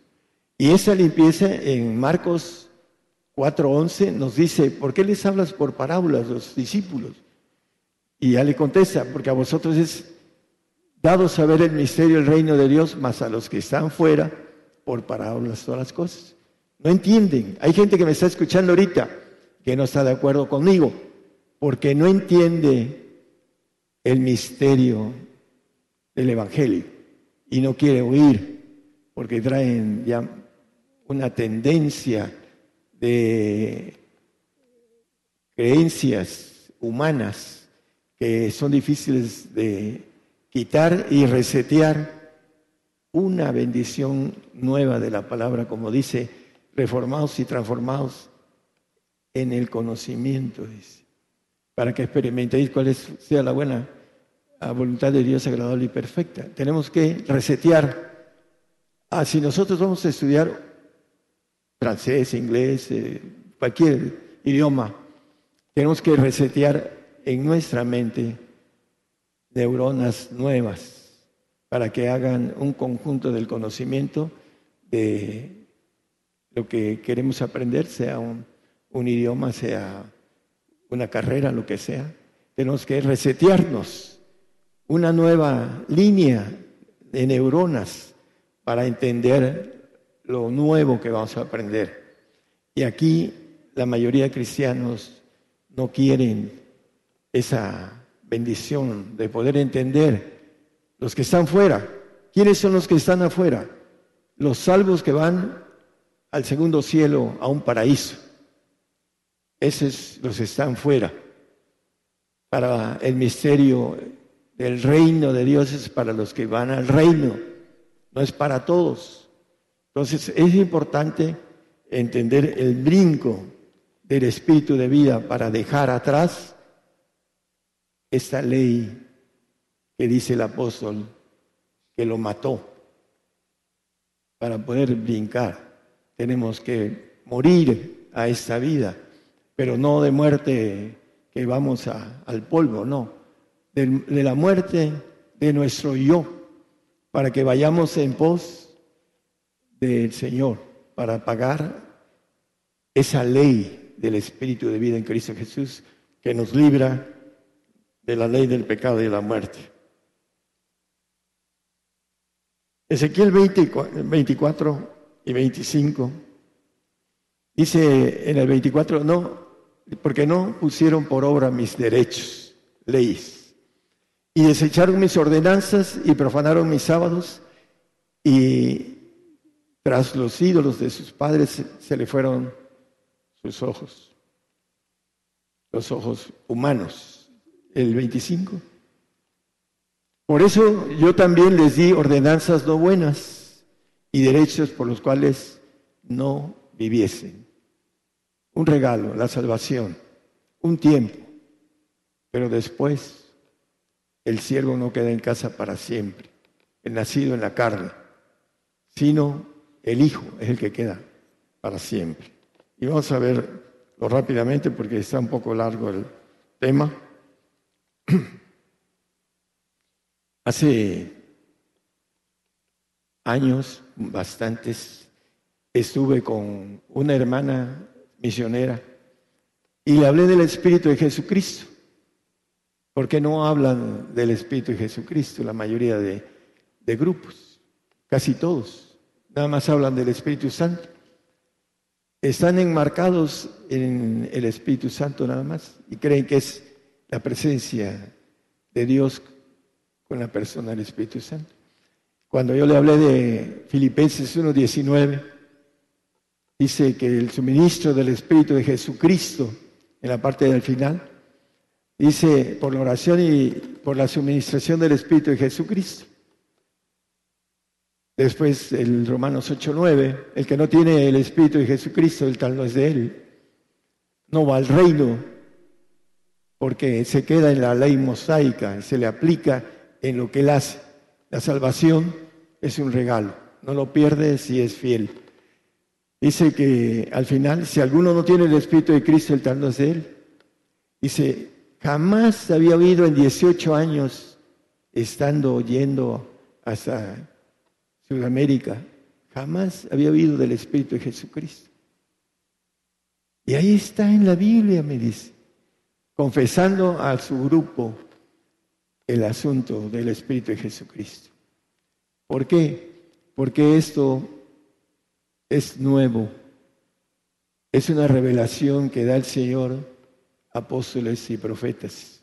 Y esa limpieza en Marcos 4:11 nos dice, ¿por qué les hablas por parábolas los discípulos? Y ya le contesta, porque a vosotros es dado saber el misterio del reino de Dios, más a los que están fuera, por parábolas todas las cosas. No entienden. Hay gente que me está escuchando ahorita que no está de acuerdo conmigo, porque no entiende el misterio del Evangelio y no quiere oír, porque traen ya una tendencia de creencias humanas que son difíciles de quitar y resetear una bendición nueva de la palabra, como dice, reformados y transformados en el conocimiento, para que experimentéis cuál es, sea la buena voluntad de Dios agradable y perfecta. Tenemos que resetear. Ah, si nosotros vamos a estudiar francés, inglés, eh, cualquier idioma, tenemos que resetear en nuestra mente neuronas nuevas para que hagan un conjunto del conocimiento de lo que queremos aprender, sea un, un idioma, sea una carrera, lo que sea. Tenemos que resetearnos una nueva línea de neuronas para entender lo nuevo que vamos a aprender. Y aquí la mayoría de cristianos no quieren esa bendición de poder entender los que están fuera. ¿Quiénes son los que están afuera? Los salvos que van al segundo cielo, a un paraíso. Esos los que están fuera. Para el misterio del reino de Dios es para los que van al reino, no es para todos. Entonces es importante entender el brinco del espíritu de vida para dejar atrás esta ley que dice el apóstol que lo mató. Para poder brincar tenemos que morir a esta vida, pero no de muerte que vamos al polvo, no, de la muerte de nuestro yo, para que vayamos en pos del Señor para pagar esa ley del Espíritu de vida en Cristo Jesús que nos libra de la ley del pecado y de la muerte. Ezequiel 24 y 25 dice en el 24, no, porque no pusieron por obra mis derechos, leyes, y desecharon mis ordenanzas y profanaron mis sábados y tras los ídolos de sus padres se le fueron sus ojos, los ojos humanos. El 25. Por eso yo también les di ordenanzas no buenas y derechos por los cuales no viviesen. Un regalo, la salvación, un tiempo, pero después el siervo no queda en casa para siempre, el nacido en la carne, sino el Hijo es el que queda para siempre. Y vamos a verlo rápidamente porque está un poco largo el tema. Hace años, bastantes, estuve con una hermana misionera y le hablé del Espíritu de Jesucristo. Porque no hablan del Espíritu de Jesucristo la mayoría de, grupos? Casi todos. Nada más hablan del Espíritu Santo. Están enmarcados en el Espíritu Santo nada más y creen que es la presencia de Dios con la persona del Espíritu Santo. Cuando yo le hablé de Filipenses 1.19, dice que el suministro del Espíritu de Jesucristo, en la parte del final, dice por la oración y por la suministración del Espíritu de Jesucristo. Después el Romanos 8.9, el que no tiene el Espíritu de Jesucristo, el tal no es de él. No va al reino porque se queda en la ley mosaica, se le aplica en lo que él hace. La salvación es un regalo, no lo pierde si es fiel. Dice que al final, si alguno no tiene el Espíritu de Cristo, el tal no es de él. Dice, jamás había oído en 18 años, estando yendo hasta Sudamérica, jamás había oído del Espíritu de Jesucristo. Y ahí está en la Biblia, me dice, confesando a su grupo el asunto del Espíritu de Jesucristo. ¿Por qué? Porque esto es nuevo. Es una revelación que da el Señor apóstoles y profetas.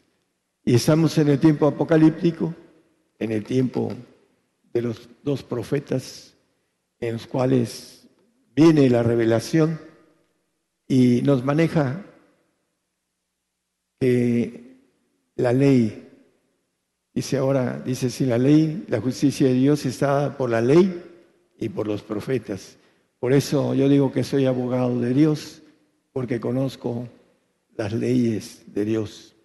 Y estamos en el tiempo apocalíptico, en el tiempo de los dos profetas, en los cuales viene la revelación y nos maneja que la ley, dice ahora, dice si la ley, la justicia de Dios está por la ley y por los profetas. Por eso yo digo que soy abogado de Dios, porque conozco las leyes de Dios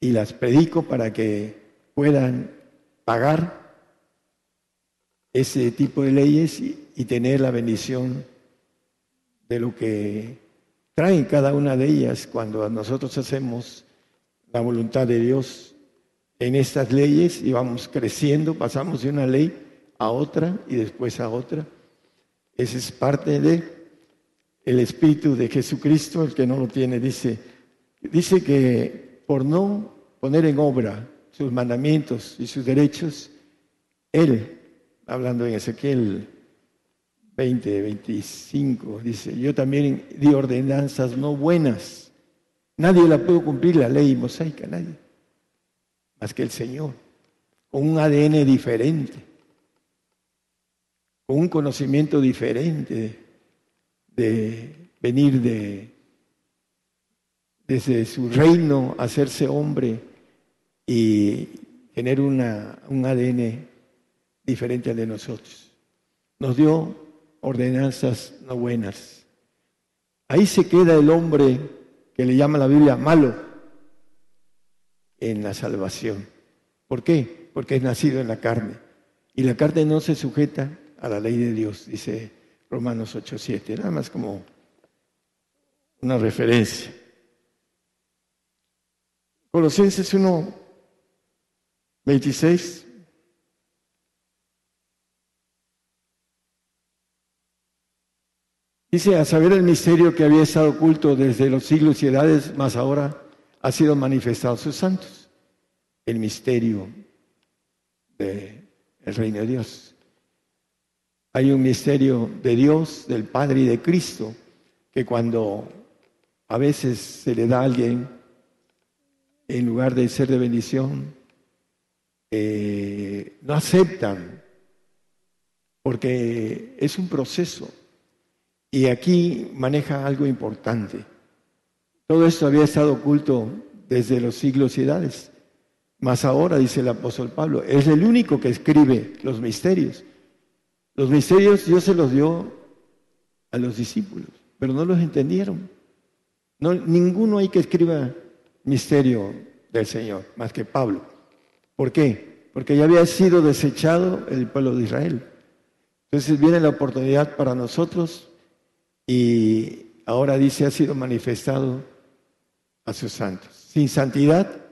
y las predico para que puedan pagar ese tipo de leyes y, tener la bendición de lo que traen cada una de ellas cuando nosotros hacemos la voluntad de Dios en estas leyes y vamos creciendo, pasamos de una ley a otra y después a otra. Esa es parte de el espíritu de Jesucristo, el que no lo tiene dice dice que por no poner en obra sus mandamientos y sus derechos, él hablando en Ezequiel 20, 25, dice, yo también di ordenanzas no buenas. Nadie la pudo cumplir, la ley mosaica, nadie. Más que el Señor, con un ADN diferente, con un conocimiento diferente de venir de desde su reino, hacerse hombre y tener una, un ADN diferente al de nosotros. Nos dio ordenanzas no buenas. Ahí se queda el hombre que le llama la Biblia malo en la salvación. ¿Por qué? Porque es nacido en la carne. Y la carne no se sujeta a la ley de Dios, dice Romanos 8:7. Nada más como una referencia. Colosenses 1, 26. Dice, a saber el misterio que había estado oculto desde los siglos y edades, más ahora ha sido manifestado a sus santos. El misterio del reino de Dios. Hay un misterio de Dios, del Padre y de Cristo, que cuando a veces se le da a alguien, en lugar de ser de bendición, eh, no aceptan, porque es un proceso. Y aquí maneja algo importante. Todo esto había estado oculto desde los siglos y edades. Mas ahora, dice el apóstol Pablo, es el único que escribe los misterios. Los misterios Dios se los dio a los discípulos, pero no los entendieron. No, ninguno hay que escriba misterio del Señor, más que Pablo. ¿Por qué? Porque ya había sido desechado el pueblo de Israel. Entonces viene la oportunidad para nosotros y ahora dice ha sido manifestado a sus santos. Sin santidad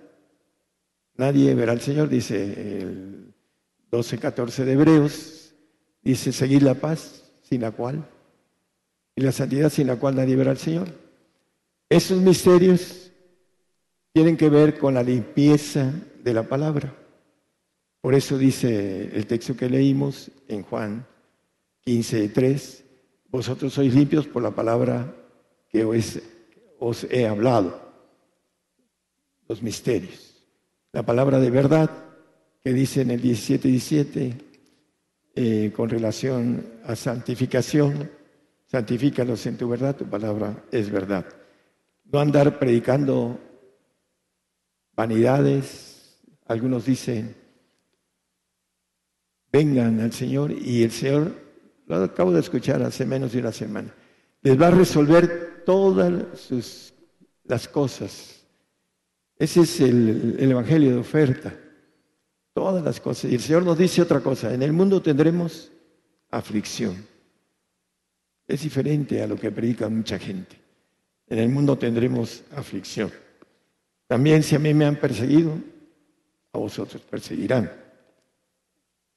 nadie verá al Señor, dice el 12, 14 de Hebreos, dice seguir la paz sin la cual y la santidad sin la cual nadie verá al Señor. Esos misterios tienen que ver con la limpieza de la palabra. Por eso dice el texto que leímos en Juan 15, 3, vosotros sois limpios por la palabra que os, he hablado, los misterios. La palabra de verdad que dice en el 17, 17, eh, con relación a santificación, santifícalos en tu verdad, tu palabra es verdad. No andar predicando vanidades, algunos dicen, vengan al Señor y el Señor, lo acabo de escuchar hace menos de una semana, les va a resolver todas sus, las cosas. Ese es el, el Evangelio de oferta, todas las cosas. Y el Señor nos dice otra cosa, en el mundo tendremos aflicción. Es diferente a lo que predica mucha gente. En el mundo tendremos aflicción. También si a mí me han perseguido, a vosotros perseguirán.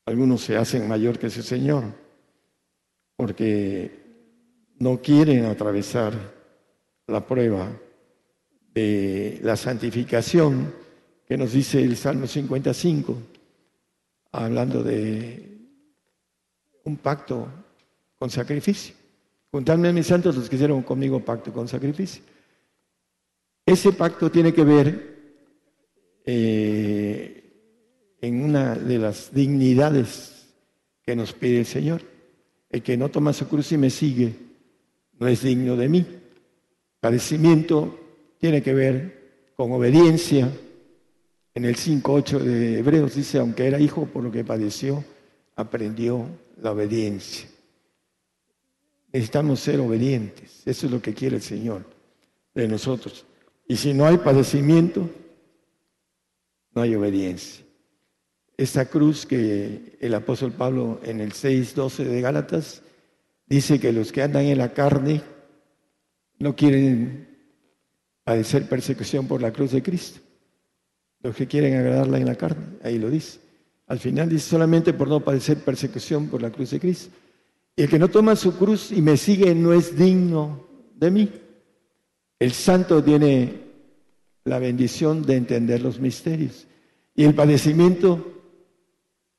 Algunos se hacen mayor que su Señor porque no quieren atravesar la prueba de la santificación que nos dice el Salmo 55, hablando de un pacto con sacrificio. Juntadme a mis santos los que hicieron conmigo pacto con sacrificio. Ese pacto tiene que ver eh, en una de las dignidades que nos pide el Señor. El que no toma su cruz y me sigue no es digno de mí. Padecimiento tiene que ver con obediencia. En el 5.8 de Hebreos dice, aunque era hijo por lo que padeció, aprendió la obediencia. Necesitamos ser obedientes. Eso es lo que quiere el Señor de nosotros. Y si no hay padecimiento, no hay obediencia. Esta cruz que el apóstol Pablo en el 6.12 de Gálatas dice que los que andan en la carne no quieren padecer persecución por la cruz de Cristo. Los que quieren agradarla en la carne, ahí lo dice. Al final dice solamente por no padecer persecución por la cruz de Cristo. Y el que no toma su cruz y me sigue no es digno de mí. El santo tiene la bendición de entender los misterios. Y el padecimiento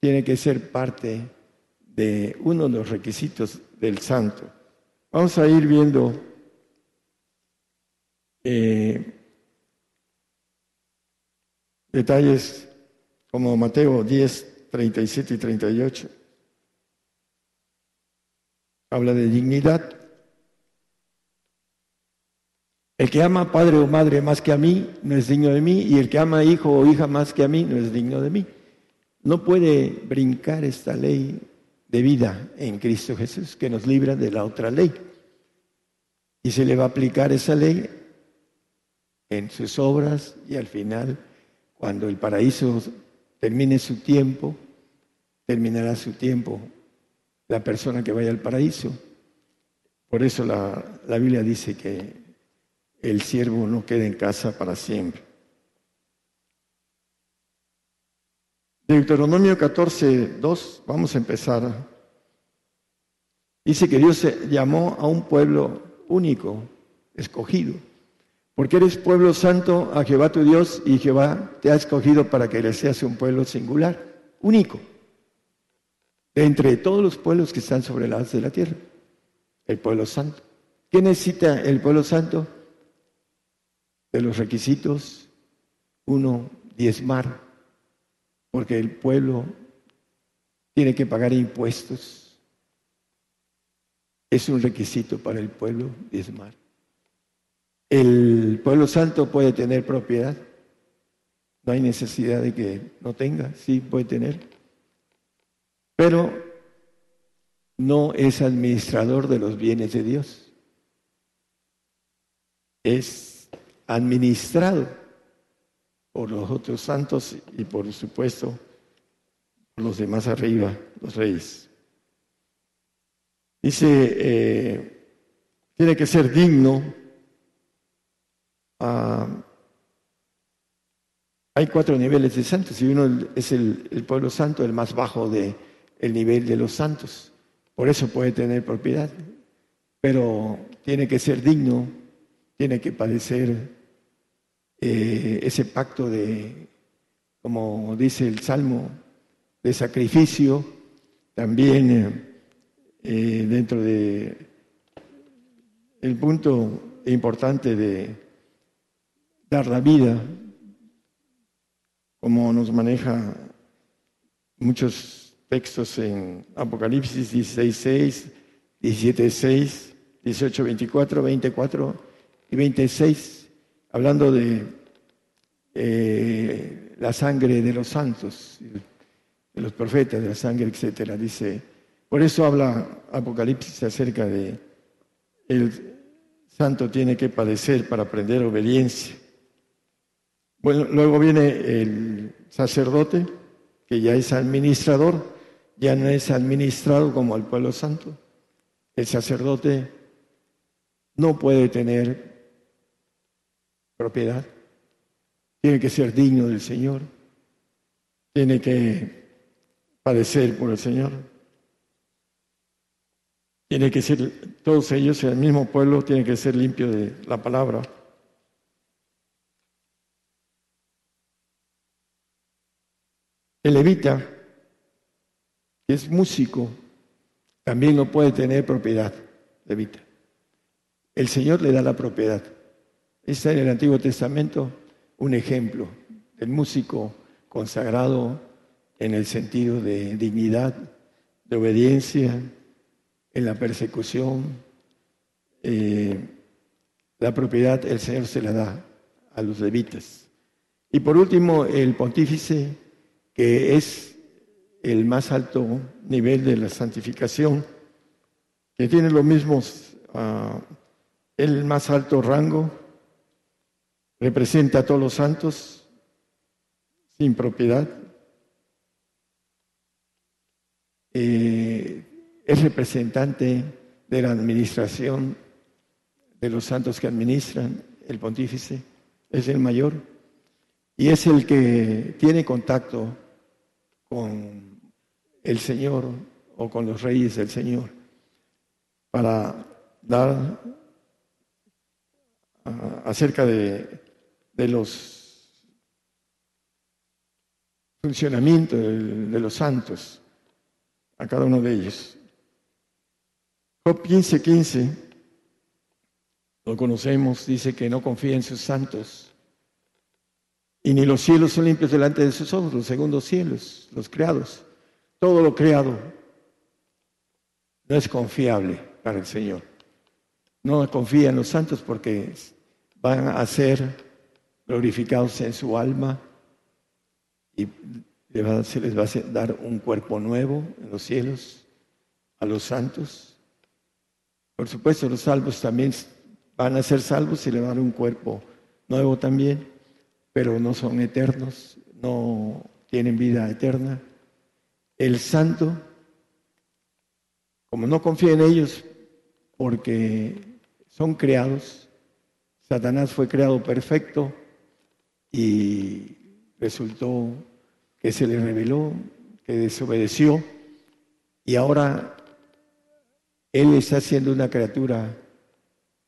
tiene que ser parte de uno de los requisitos del santo. Vamos a ir viendo eh, detalles como Mateo 10, 37 y 38 habla de dignidad. El que ama padre o madre más que a mí no es digno de mí y el que ama hijo o hija más que a mí no es digno de mí. No puede brincar esta ley de vida en Cristo Jesús que nos libra de la otra ley. Y se le va a aplicar esa ley en sus obras y al final, cuando el paraíso termine su tiempo, terminará su tiempo la persona que vaya al paraíso. Por eso la, la Biblia dice que el siervo no queda en casa para siempre. Deuteronomio 14, 2, vamos a empezar. Dice que Dios llamó a un pueblo único, escogido, porque eres pueblo santo a Jehová tu Dios y Jehová te ha escogido para que le seas un pueblo singular, único entre todos los pueblos que están sobre la haz de la tierra, el pueblo santo. ¿Qué necesita el pueblo santo? De los requisitos, uno, diezmar, porque el pueblo tiene que pagar impuestos. Es un requisito para el pueblo diezmar. El pueblo santo puede tener propiedad. No hay necesidad de que no tenga, sí puede tener pero no es administrador de los bienes de Dios. Es administrado por los otros santos y por supuesto por los demás arriba, los reyes. Dice, eh, tiene que ser digno. ah, hay cuatro niveles de santos y uno es el, el pueblo santo, el más bajo de el nivel de los santos. Por eso puede tener propiedad, pero tiene que ser digno, tiene que padecer eh, ese pacto de, como dice el Salmo, de sacrificio, también eh, eh, dentro de el punto importante de dar la vida, como nos maneja muchos textos en Apocalipsis 16.6, 17.6, 18.24, 24 y 26, hablando de eh, la sangre de los santos, de los profetas, de la sangre, etcétera. Dice, por eso habla Apocalipsis acerca de el santo tiene que padecer para aprender obediencia. Bueno, luego viene el sacerdote, que ya es administrador, ya no es administrado como el pueblo santo. El sacerdote no puede tener propiedad, tiene que ser digno del Señor, tiene que padecer por el Señor. Tiene que ser, todos ellos, el mismo pueblo, tiene que ser limpio de la palabra. El levita, que es músico, también no puede tener propiedad, levita. El Señor le da la propiedad. Está en el Antiguo Testamento un ejemplo del músico consagrado en el sentido de dignidad, de obediencia, en la persecución. Eh, la propiedad el Señor se la da a los levitas. Y por último, el pontífice, que es el más alto nivel de la santificación, que tiene los mismos, ah, el más alto rango, representa a todos los santos sin propiedad, eh, es representante de la administración de los santos que administran, el pontífice, es el mayor y es el que tiene contacto con el Señor o con los reyes del Señor para dar ah, acerca de, de los funcionamientos de, los santos a cada uno de ellos. Job 15, 15, lo conocemos, dice que no confía en sus santos. Y ni los cielos son limpios delante de sus ojos, los segundos cielos, los creados. Todo lo creado no es confiable para el Señor. No confía en los santos porque van a ser glorificados en su alma y se les va a dar un cuerpo nuevo en los cielos a los santos. Por supuesto, los salvos también van a ser salvos y le van a dar un cuerpo nuevo también, pero no son eternos, no tienen vida eterna. El santo, como no confía en ellos porque son creados, Satanás fue creado perfecto y resultó que se le reveló, que desobedeció, y ahora él está siendo una criatura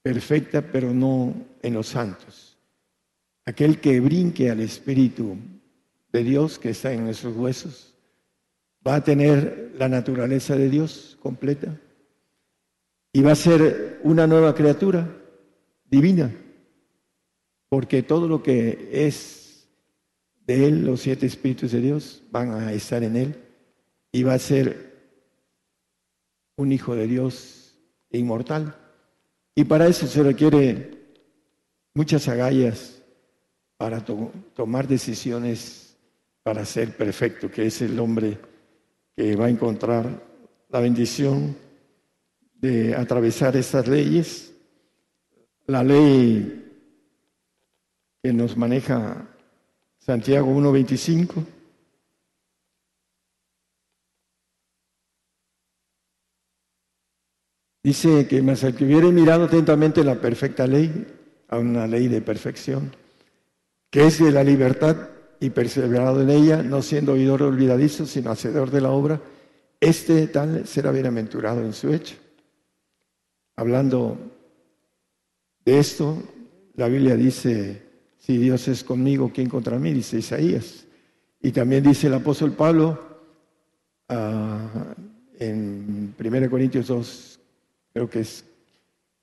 perfecta, pero no en los santos. Aquel que brinque al Espíritu de Dios que está en nuestros huesos, va a tener la naturaleza de Dios completa y va a ser una nueva criatura divina, porque todo lo que es de Él, los siete espíritus de Dios van a estar en Él y va a ser un hijo de Dios inmortal. Y para eso se requiere muchas agallas para tomar decisiones para ser perfecto, que es el hombre que va a encontrar la bendición de atravesar estas leyes, la ley que nos maneja Santiago 1.25. Dice que más el que hubiere mirado atentamente la perfecta ley, a una ley de perfección, que es de la libertad y perseverado en ella, no siendo oidor olvidadizo, sino hacedor de la obra, este tal será bienaventurado en su hecho. Hablando de esto, la Biblia dice, si Dios es conmigo, ¿quién contra mí? Dice Isaías. Y también dice el apóstol Pablo ah, en 1 Corintios 2, creo que es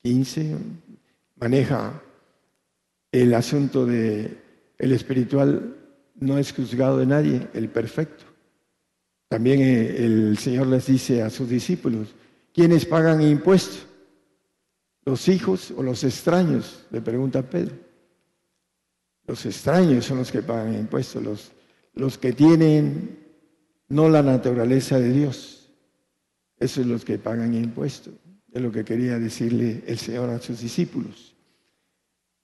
15, maneja el asunto de el espiritual no es juzgado de nadie, el perfecto. También eh, el Señor les dice a sus discípulos, ¿quiénes pagan impuestos? ¿Los hijos o los extraños? Le pregunta Pedro. Los extraños son los que pagan impuestos, los, los que tienen no la naturaleza de Dios. Esos son los que pagan impuestos. Es lo que quería decirle el Señor a sus discípulos.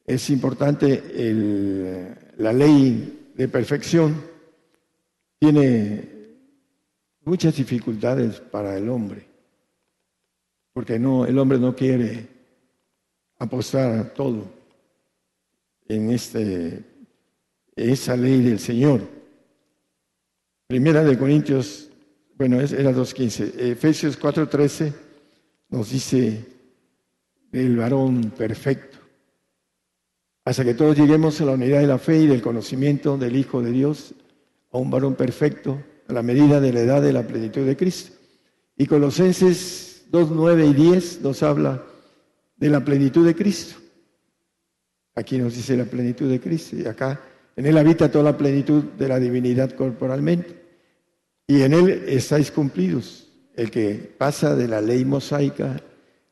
Es importante la ley de perfección. Tiene muchas dificultades para el hombre, porque no, el hombre no quiere apostar a todo en este, esa ley del Señor. Primera de Corintios, bueno, era 2.15. Efesios 4.13 nos dice el varón perfecto. Hasta que todos lleguemos a la unidad de la fe y del conocimiento del Hijo de Dios, a un varón perfecto, a la medida de la edad de la plenitud de Cristo. Y Colosenses 2, 9 y 10 nos habla de la plenitud de Cristo. Aquí nos dice la plenitud de Cristo y acá en Él habita toda la plenitud de la divinidad corporalmente. Y en Él estáis cumplidos. El que pasa de la ley mosaica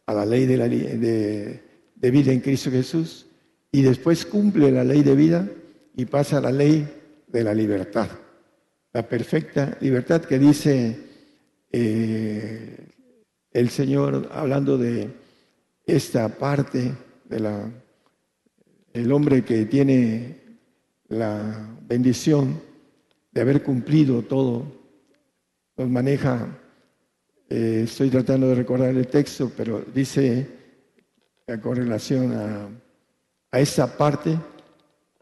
a la ley de, vida en Cristo Jesús y después cumple la ley de vida y pasa a la ley de la libertad la perfecta libertad que dice eh, el Señor hablando de esta parte de la el hombre que tiene la bendición de haber cumplido todo nos maneja eh, estoy tratando de recordar el texto pero dice con relación a, esa parte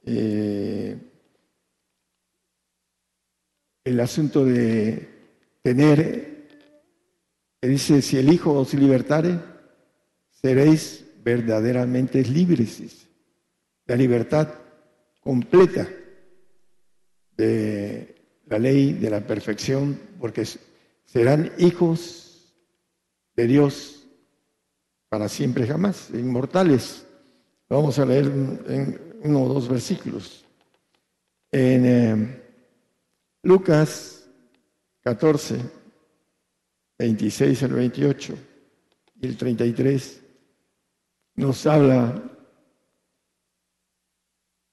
eh, el asunto de tener, que dice, si el Hijo os libertare, seréis verdaderamente libres. La libertad completa de la ley de la perfección, porque serán hijos de Dios para siempre jamás, inmortales. Vamos a leer en uno o dos versículos. En eh, Lucas 14, 26 al 28 y el 33 nos habla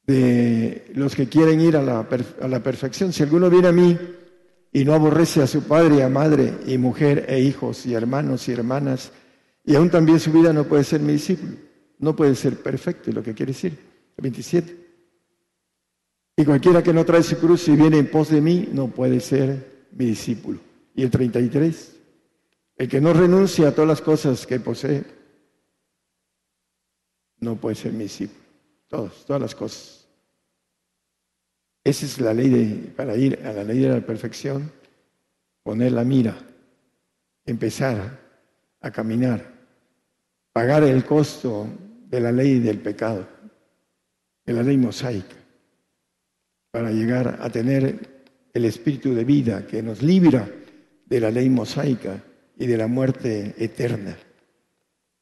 de los que quieren ir a la, a la, perfección. Si alguno viene a mí y no aborrece a su padre, a madre y mujer e hijos y hermanos y hermanas, y aún también su vida no puede ser mi discípulo, no puede ser perfecto, lo que quiere decir. 27. Y cualquiera que no trae su cruz y viene en pos de mí no puede ser mi discípulo. Y el 33, el que no renuncia a todas las cosas que posee, no puede ser mi discípulo. Todas, todas las cosas. Esa es la ley de, para ir a la ley de la perfección, poner la mira, empezar a caminar, pagar el costo de la ley del pecado, de la ley mosaica para llegar a tener el espíritu de vida que nos libra de la ley mosaica y de la muerte eterna.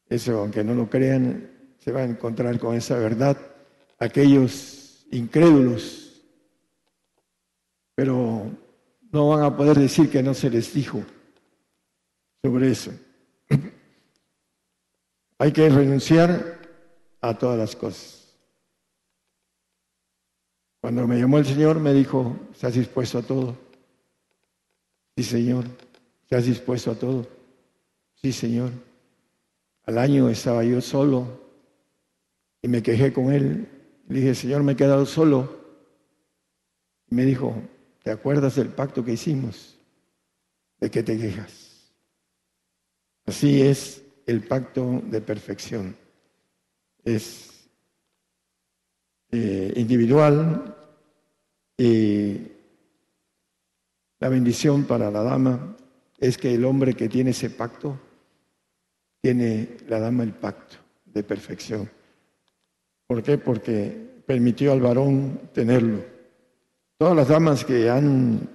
Eso, aunque no lo crean, se va a encontrar con esa verdad aquellos incrédulos, pero no van a poder decir que no se les dijo sobre eso. Hay que renunciar a todas las cosas. Cuando me llamó el Señor me dijo, ¿estás dispuesto a todo? Sí, Señor. ¿Estás dispuesto a todo? Sí, Señor. Al año estaba yo solo y me quejé con él. Le dije, Señor, me he quedado solo. Y me dijo, ¿te acuerdas del pacto que hicimos? ¿De qué te quejas? Así es el pacto de perfección. Es eh, individual y la bendición para la dama es que el hombre que tiene ese pacto, tiene la dama el pacto de perfección. ¿Por qué? Porque permitió al varón tenerlo. Todas las damas que han,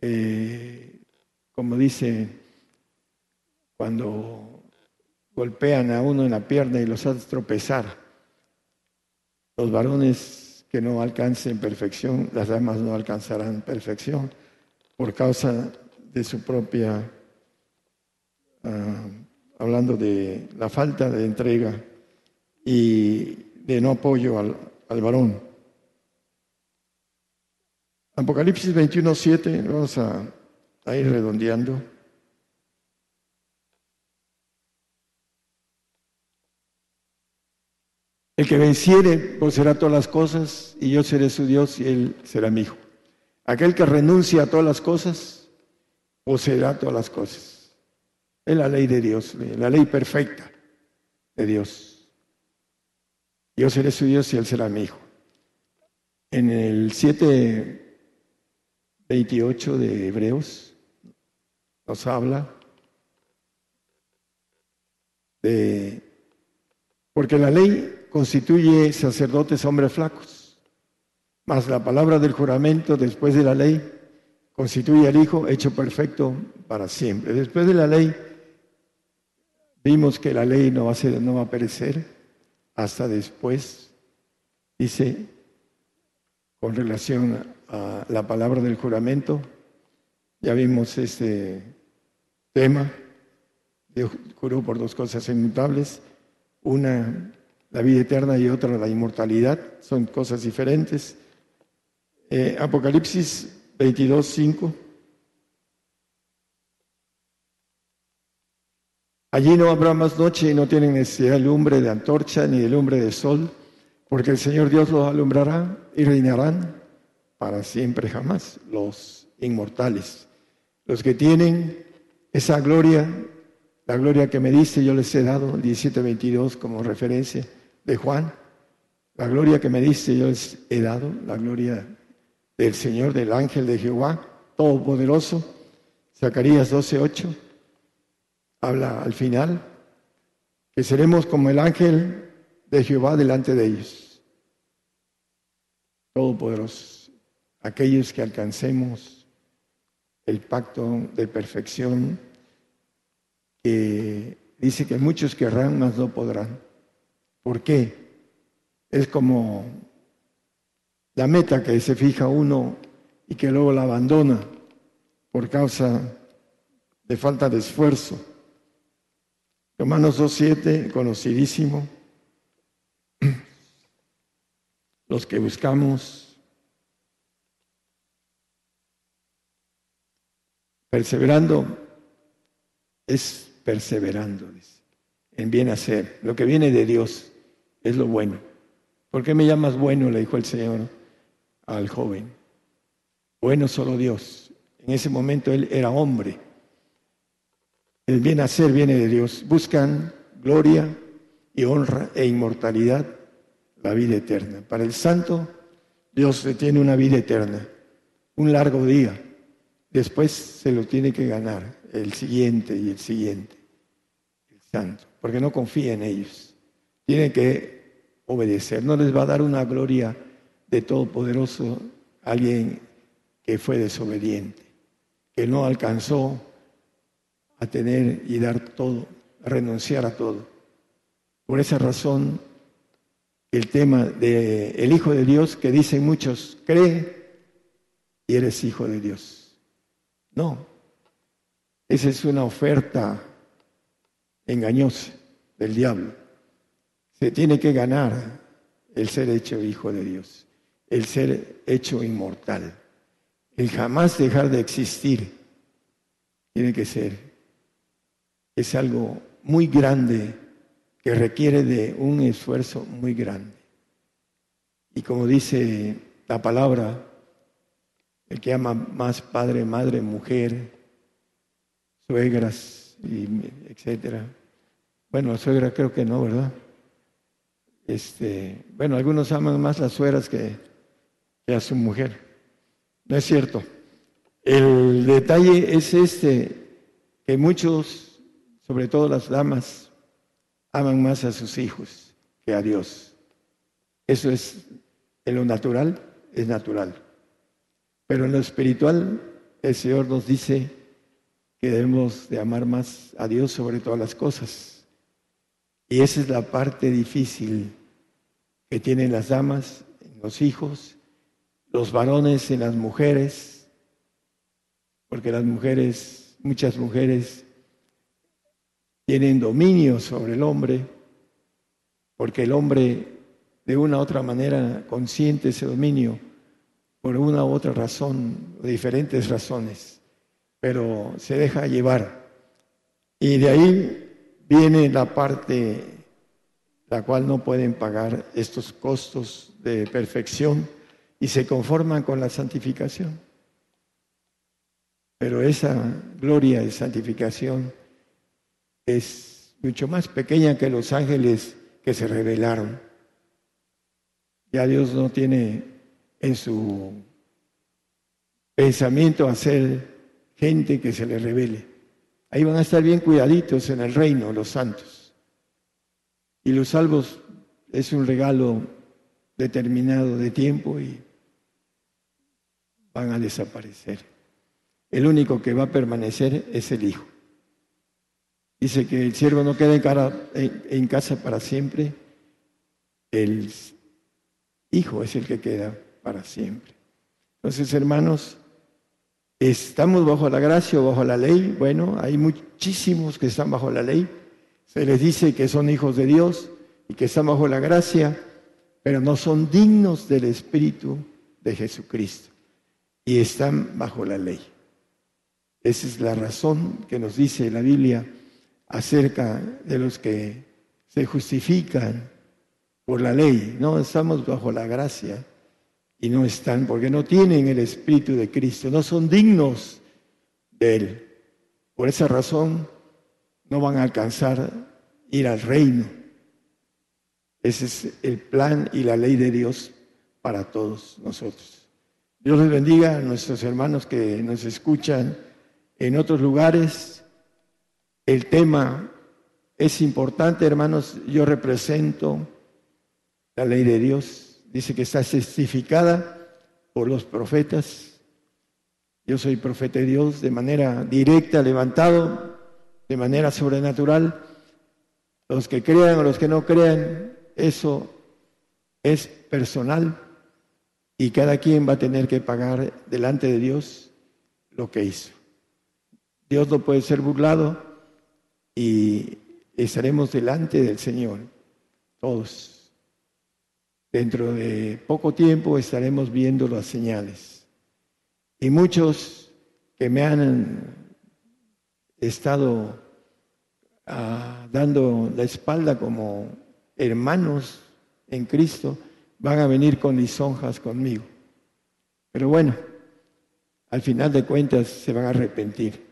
eh, como dice, cuando golpean a uno en la pierna y los hacen tropezar, los varones que no alcancen perfección, las damas no alcanzarán perfección por causa de su propia, ah, hablando de la falta de entrega y de no apoyo al, al varón. Apocalipsis 21, 7, vamos a, ir redondeando. El que venciere poseerá todas las cosas y yo seré su Dios y él será mi hijo. Aquel que renuncia a todas las cosas poseerá todas las cosas. Es la ley de Dios, la ley perfecta de Dios. Yo seré su Dios y él será mi hijo. En el 7:28 de Hebreos nos habla de porque la ley constituye sacerdotes hombres flacos. Mas la palabra del juramento después de la ley constituye al Hijo hecho perfecto para siempre. Después de la ley vimos que la ley no va a, ser, no va a perecer hasta después, dice, con relación a la palabra del juramento, ya vimos este tema, Dios juró por dos cosas inmutables, una la vida eterna y otra la inmortalidad, son cosas diferentes. Eh, Apocalipsis 22, 5. Allí no habrá más noche y no tienen necesidad de lumbre de antorcha ni de lumbre de sol, porque el Señor Dios los alumbrará y reinarán para siempre jamás, los inmortales. Los que tienen esa gloria, la gloria que me diste, yo les he dado, 17.22 como referencia de Juan, la gloria que me diste yo les he dado, la gloria del Señor, del ángel de Jehová, todopoderoso. Zacarías 12:8 habla al final que seremos como el ángel de Jehová delante de ellos. Todopoderoso. Aquellos que alcancemos el pacto de perfección que dice que muchos querrán, mas no podrán. ¿Por qué? Es como la meta que se fija uno y que luego la abandona por causa de falta de esfuerzo. Romanos 2.7, conocidísimo. Los que buscamos perseverando es perseverando, en bien hacer, lo que viene de Dios es lo bueno. ¿Por qué me llamas bueno? Le dijo el Señor al joven. Bueno solo Dios. En ese momento él era hombre. El bien hacer viene de Dios. Buscan gloria y honra e inmortalidad, la vida eterna. Para el santo, Dios le tiene una vida eterna, un largo día. Después se lo tiene que ganar el siguiente y el siguiente, el santo, porque no confía en ellos. Tiene que obedecer. No les va a dar una gloria de todopoderoso a alguien que fue desobediente, que no alcanzó a tener y dar todo, a renunciar a todo. Por esa razón, el tema del el Hijo de Dios, que dicen muchos, cree y eres hijo de Dios. No, esa es una oferta engañosa del diablo. Se tiene que ganar el ser hecho hijo de Dios, el ser hecho inmortal, el jamás dejar de existir. Tiene que ser. Es algo muy grande que requiere de un esfuerzo muy grande. Y como dice la palabra, el que ama más padre, madre, mujer, suegras, y etcétera. Bueno, suegra creo que no, ¿verdad? Este, bueno, algunos aman más las suegras que a su mujer. No es cierto. El detalle es este, que muchos, sobre todo las damas, aman más a sus hijos que a Dios. Eso es, en lo natural, es natural. Pero en lo espiritual, el Señor nos dice que debemos de amar más a Dios sobre todas las cosas. Y esa es la parte difícil que tienen las damas los hijos, los varones en las mujeres, porque las mujeres, muchas mujeres tienen dominio sobre el hombre, porque el hombre de una u otra manera consiente ese dominio por una u otra razón, diferentes razones, pero se deja llevar. Y de ahí viene la parte la cual no pueden pagar estos costos de perfección y se conforman con la santificación. Pero esa gloria de santificación es mucho más pequeña que los ángeles que se revelaron. Ya Dios no tiene en su pensamiento hacer gente que se le revele. Ahí van a estar bien cuidaditos en el reino los santos. Y los salvos es un regalo determinado de tiempo y van a desaparecer. El único que va a permanecer es el Hijo. Dice que el siervo no queda en, casa para siempre, el Hijo es el que queda para siempre. Entonces, hermanos, estamos bajo la gracia o bajo la ley. Bueno, hay muchísimos que están bajo la ley. Se les dice que son hijos de Dios y que están bajo la gracia, pero no son dignos del Espíritu de Jesucristo y están bajo la ley. Esa es la razón que nos dice la Biblia acerca de los que se justifican por la ley. No estamos bajo la gracia y no están porque no tienen el Espíritu de Cristo, no son dignos de Él. Por esa razón no van a alcanzar ir al reino. Ese es el plan y la ley de Dios para todos nosotros. Dios les bendiga a nuestros hermanos que nos escuchan en otros lugares. El tema es importante, hermanos. Yo represento la ley de Dios. Dice que está testificada por los profetas. Yo soy profeta de Dios de manera directa, levantado, de manera sobrenatural. Los que crean o los que no crean, eso es personal y cada quien va a tener que pagar delante de Dios lo que hizo. Dios no puede ser burlado y estaremos delante del Señor, todos. Dentro de poco tiempo estaremos viendo las señales. Y muchos que me han estado ah, dando la espalda como hermanos en Cristo, van a venir con lisonjas conmigo. Pero bueno, al final de cuentas se van a arrepentir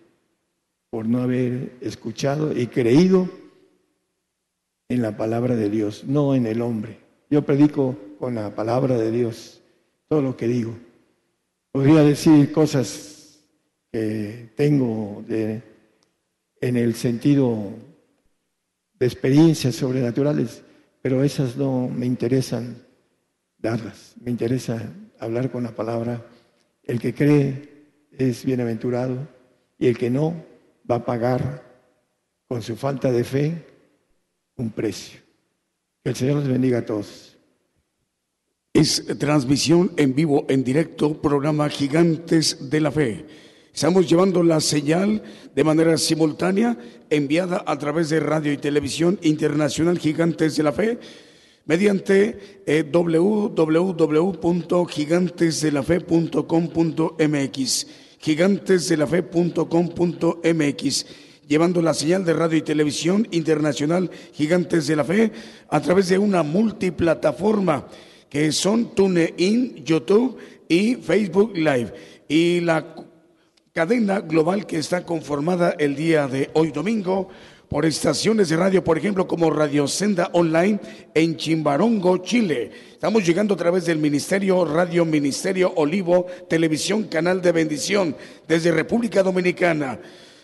por no haber escuchado y creído en la palabra de Dios, no en el hombre. Yo predico con la palabra de Dios todo lo que digo. Podría decir cosas que tengo de, en el sentido de experiencias sobrenaturales, pero esas no me interesan darlas. Me interesa hablar con la palabra. El que cree es bienaventurado y el que no va a pagar con su falta de fe un precio. Que el Señor los bendiga a todos. Es transmisión en vivo, en directo, programa Gigantes de la Fe. Estamos llevando la señal de manera simultánea, enviada a través de radio y televisión internacional Gigantes de la Fe, mediante eh, www.gigantesdelafe.com.mx, gigantesdelafe.com.mx, llevando la señal de radio y televisión internacional Gigantes de la Fe a través de una multiplataforma que son TuneIn, YouTube y Facebook Live. Y la cadena global que está conformada el día de hoy domingo por estaciones de radio, por ejemplo, como Radio Senda Online en Chimbarongo, Chile. Estamos llegando a través del Ministerio Radio Ministerio Olivo, Televisión Canal de Bendición, desde República Dominicana.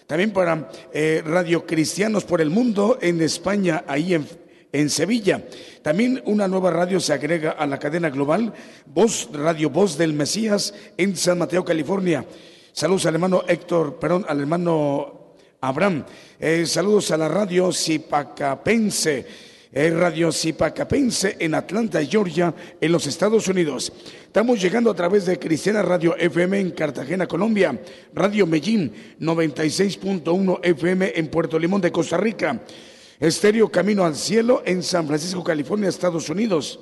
También para eh, Radio Cristianos por el Mundo en España, ahí en, en Sevilla. También una nueva radio se agrega a la cadena global, Voz, Radio Voz del Mesías en San Mateo, California. Saludos al hermano Héctor, perdón, al hermano Abraham. Eh, saludos a la radio Zipacapense, eh, radio Zipacapense en Atlanta, Georgia, en los Estados Unidos. Estamos llegando a través de Cristiana Radio FM en Cartagena, Colombia, Radio Medellín 96.1 FM en Puerto Limón de Costa Rica, Estéreo Camino al Cielo en San Francisco, California, Estados Unidos.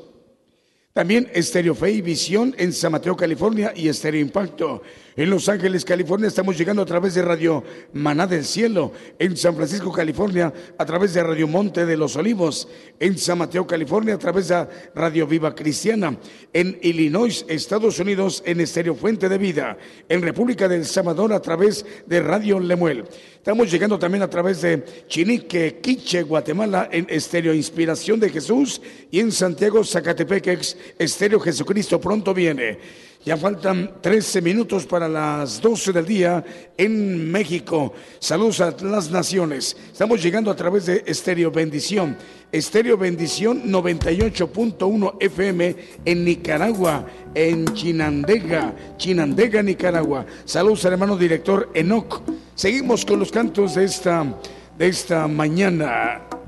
También Estéreo Fe y Visión en San Mateo, California y Estéreo Impacto. En Los Ángeles, California, estamos llegando a través de Radio Maná del Cielo. En San Francisco, California, a través de Radio Monte de los Olivos. En San Mateo, California, a través de Radio Viva Cristiana. En Illinois, Estados Unidos, en Estéreo Fuente de Vida. En República del Salvador, a través de Radio Lemuel. Estamos llegando también a través de Chinique, Quiche, Guatemala, en Estéreo Inspiración de Jesús. Y en Santiago, Zacatepeques, Estéreo Jesucristo pronto viene. Ya faltan 13 minutos para las 12 del día en México. Saludos a las naciones. Estamos llegando a través de Estéreo Bendición. Estéreo Bendición 98.1 FM en Nicaragua, en Chinandega, Chinandega, Nicaragua. Saludos al hermano director Enoc. Seguimos con los cantos de esta, de esta mañana.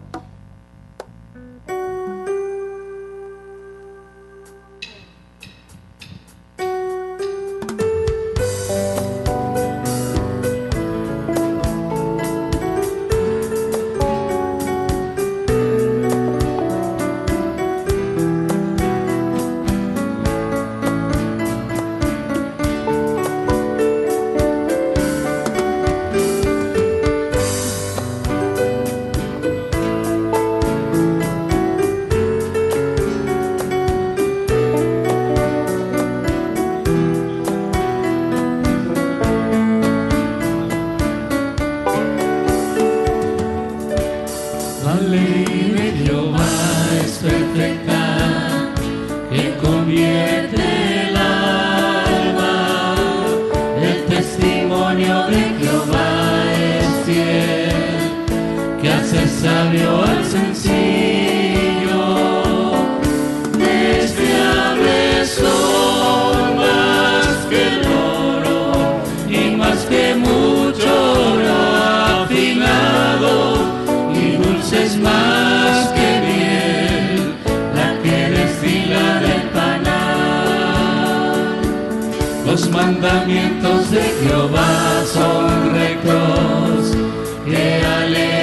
Mandamientos de Jehová son rectos, que el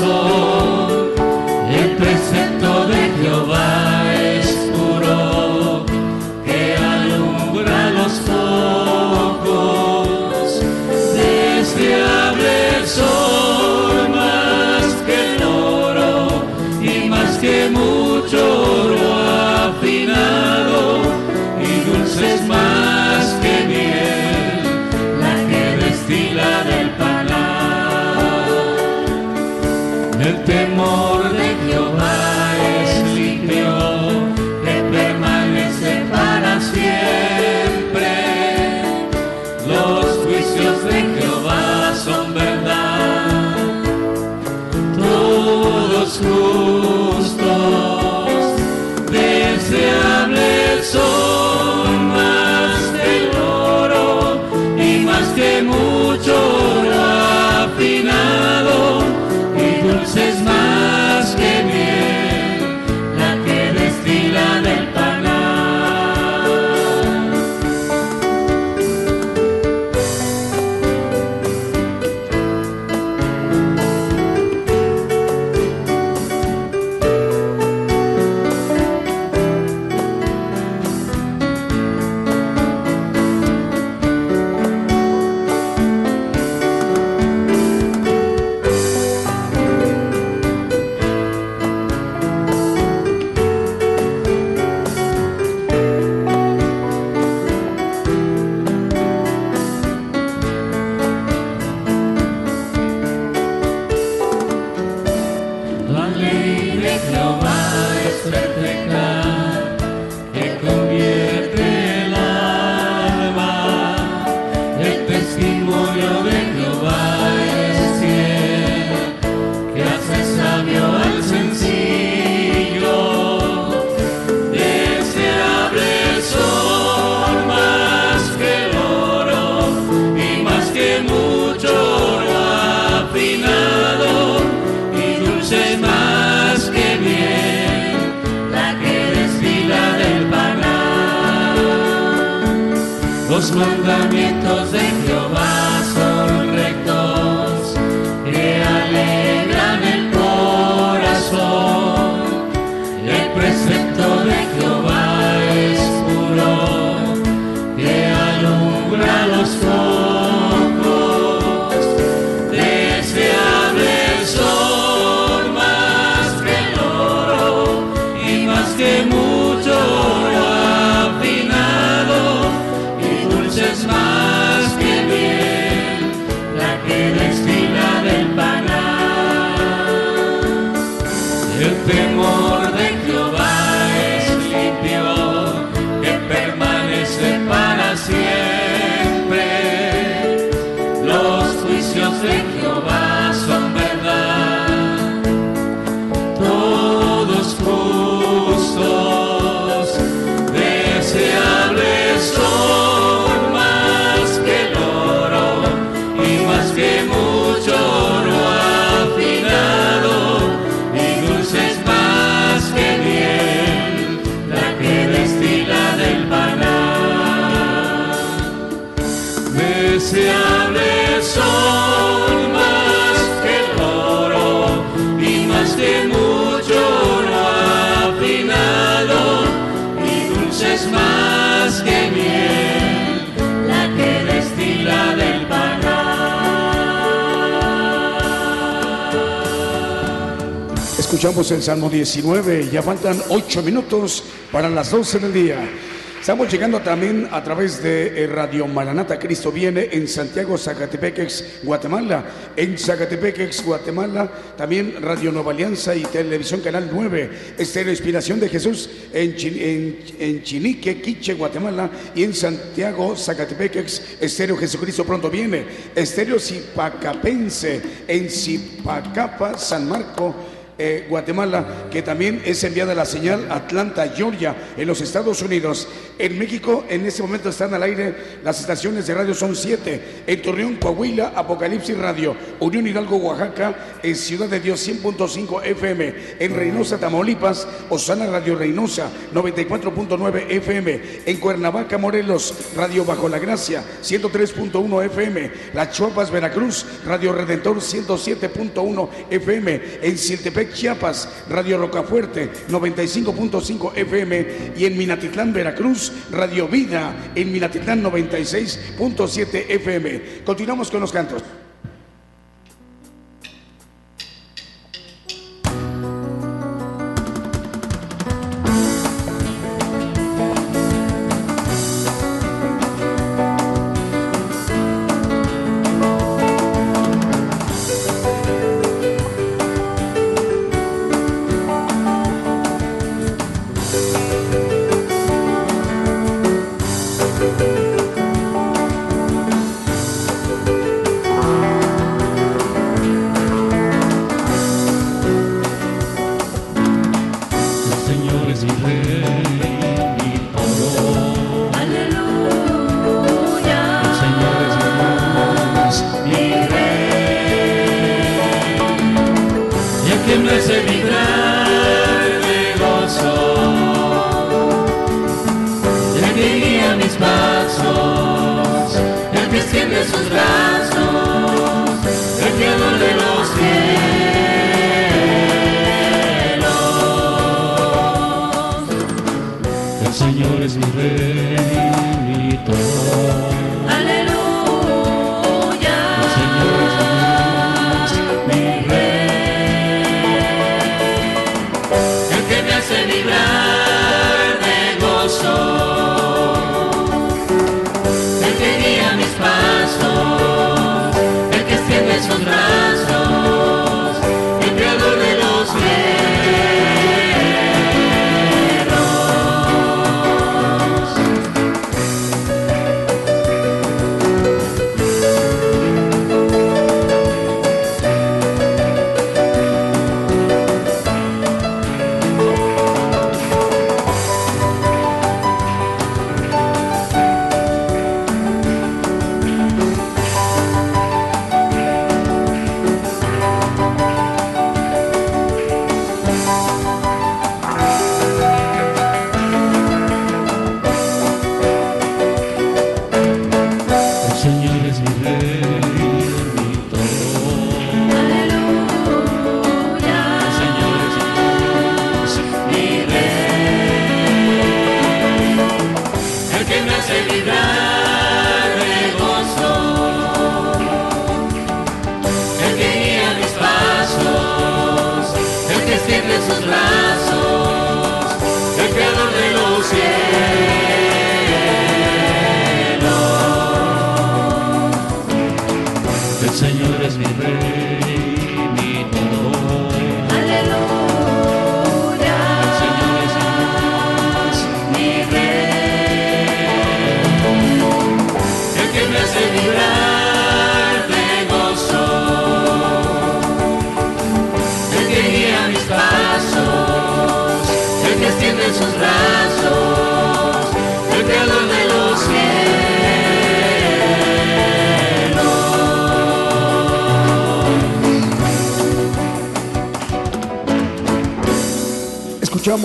El precepto de Jehová es puro, que alumbra los ojos. Deseable sol Escuchamos el Salmo 19, ya faltan 8 minutos para las 12 del día. Estamos llegando también a través de eh, Radio Maranata Cristo Viene en Santiago, Zacatepeques, Guatemala. En Zacatepeques, Guatemala, también Radio Nueva Alianza y Televisión Canal 9. Estéreo Inspiración de Jesús en, Chi- en, Chinique, Quiche, Guatemala. Y en Santiago, Zacatepeques, Estéreo Jesucristo Pronto Viene. Estéreo Zipacapense en Zipacapa, San Marco eh, Guatemala, que también es enviada la señal Atlanta, Georgia, en los Estados Unidos. En México, en este momento están al aire, las estaciones de radio son siete. En Torreón, Coahuila, Apocalipsis Radio, Unión Hidalgo, Oaxaca, en Ciudad de Dios 100.5 FM, en Reynosa, Tamaulipas, Osana Radio Reynosa 94.9 FM, en Cuernavaca, Morelos, Radio Bajo la Gracia 103.1 FM, Las Chuapas, Veracruz, Radio Redentor 107.1 FM, en Siltepec, Chiapas, Radio Rocafuerte 95.5 FM y en Minatitlán, Veracruz, Radio Vida en Minatitlán 96.7 FM. Continuamos con los cantos.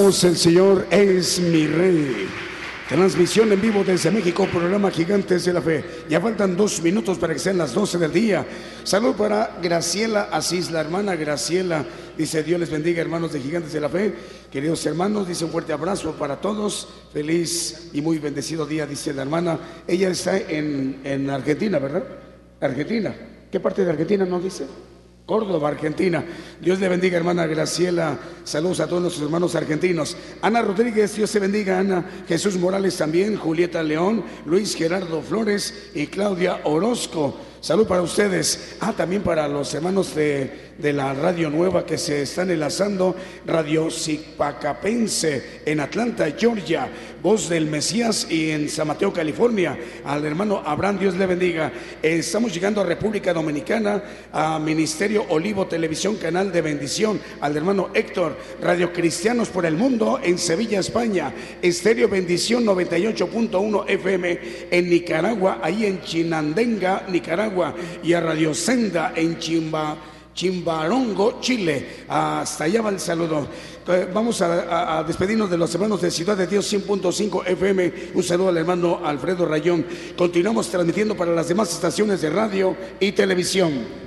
El Señor es mi Rey. Transmisión en vivo desde México, programa Gigantes de la Fe. Ya faltan dos minutos para que sean las 12 del día. Salud para Graciela Asís, la hermana Graciela. Dice Dios les bendiga, hermanos de Gigantes de la Fe. Queridos hermanos, dice un fuerte abrazo para todos. Feliz y muy bendecido día, dice la hermana. Ella está en, en Argentina, ¿verdad? Argentina. ¿Qué parte de Argentina nos dice? Córdoba, Argentina. Dios le bendiga, hermana Graciela. Saludos a todos nuestros hermanos argentinos. Ana Rodríguez, Dios te bendiga, Ana. Jesús Morales también, Julieta León, Luis Gerardo Flores y Claudia Orozco. Salud para ustedes. Ah, también para los hermanos de, de la Radio Nueva que se están enlazando. Radio Zipacapense en Atlanta, Georgia. Voz del Mesías y en San Mateo, California. Al hermano Abraham, Dios le bendiga. Estamos llegando a República Dominicana, a Ministerio Olivo Televisión, Canal de Bendición. Al hermano Héctor, Radio Cristianos por el Mundo en Sevilla, España. Estéreo Bendición 98.1 FM en Nicaragua, ahí en Chinandenga, Nicaragua. Y a Radio Senda en Chimba. Chimbarongo, Chile. Hasta allá va el saludo. Eh, Vamos a, a- despedirnos de los hermanos de Ciudad de Dios 100.5 FM. Un saludo al hermano Alfredo Rayón. Continuamos transmitiendo para las demás estaciones de radio y televisión.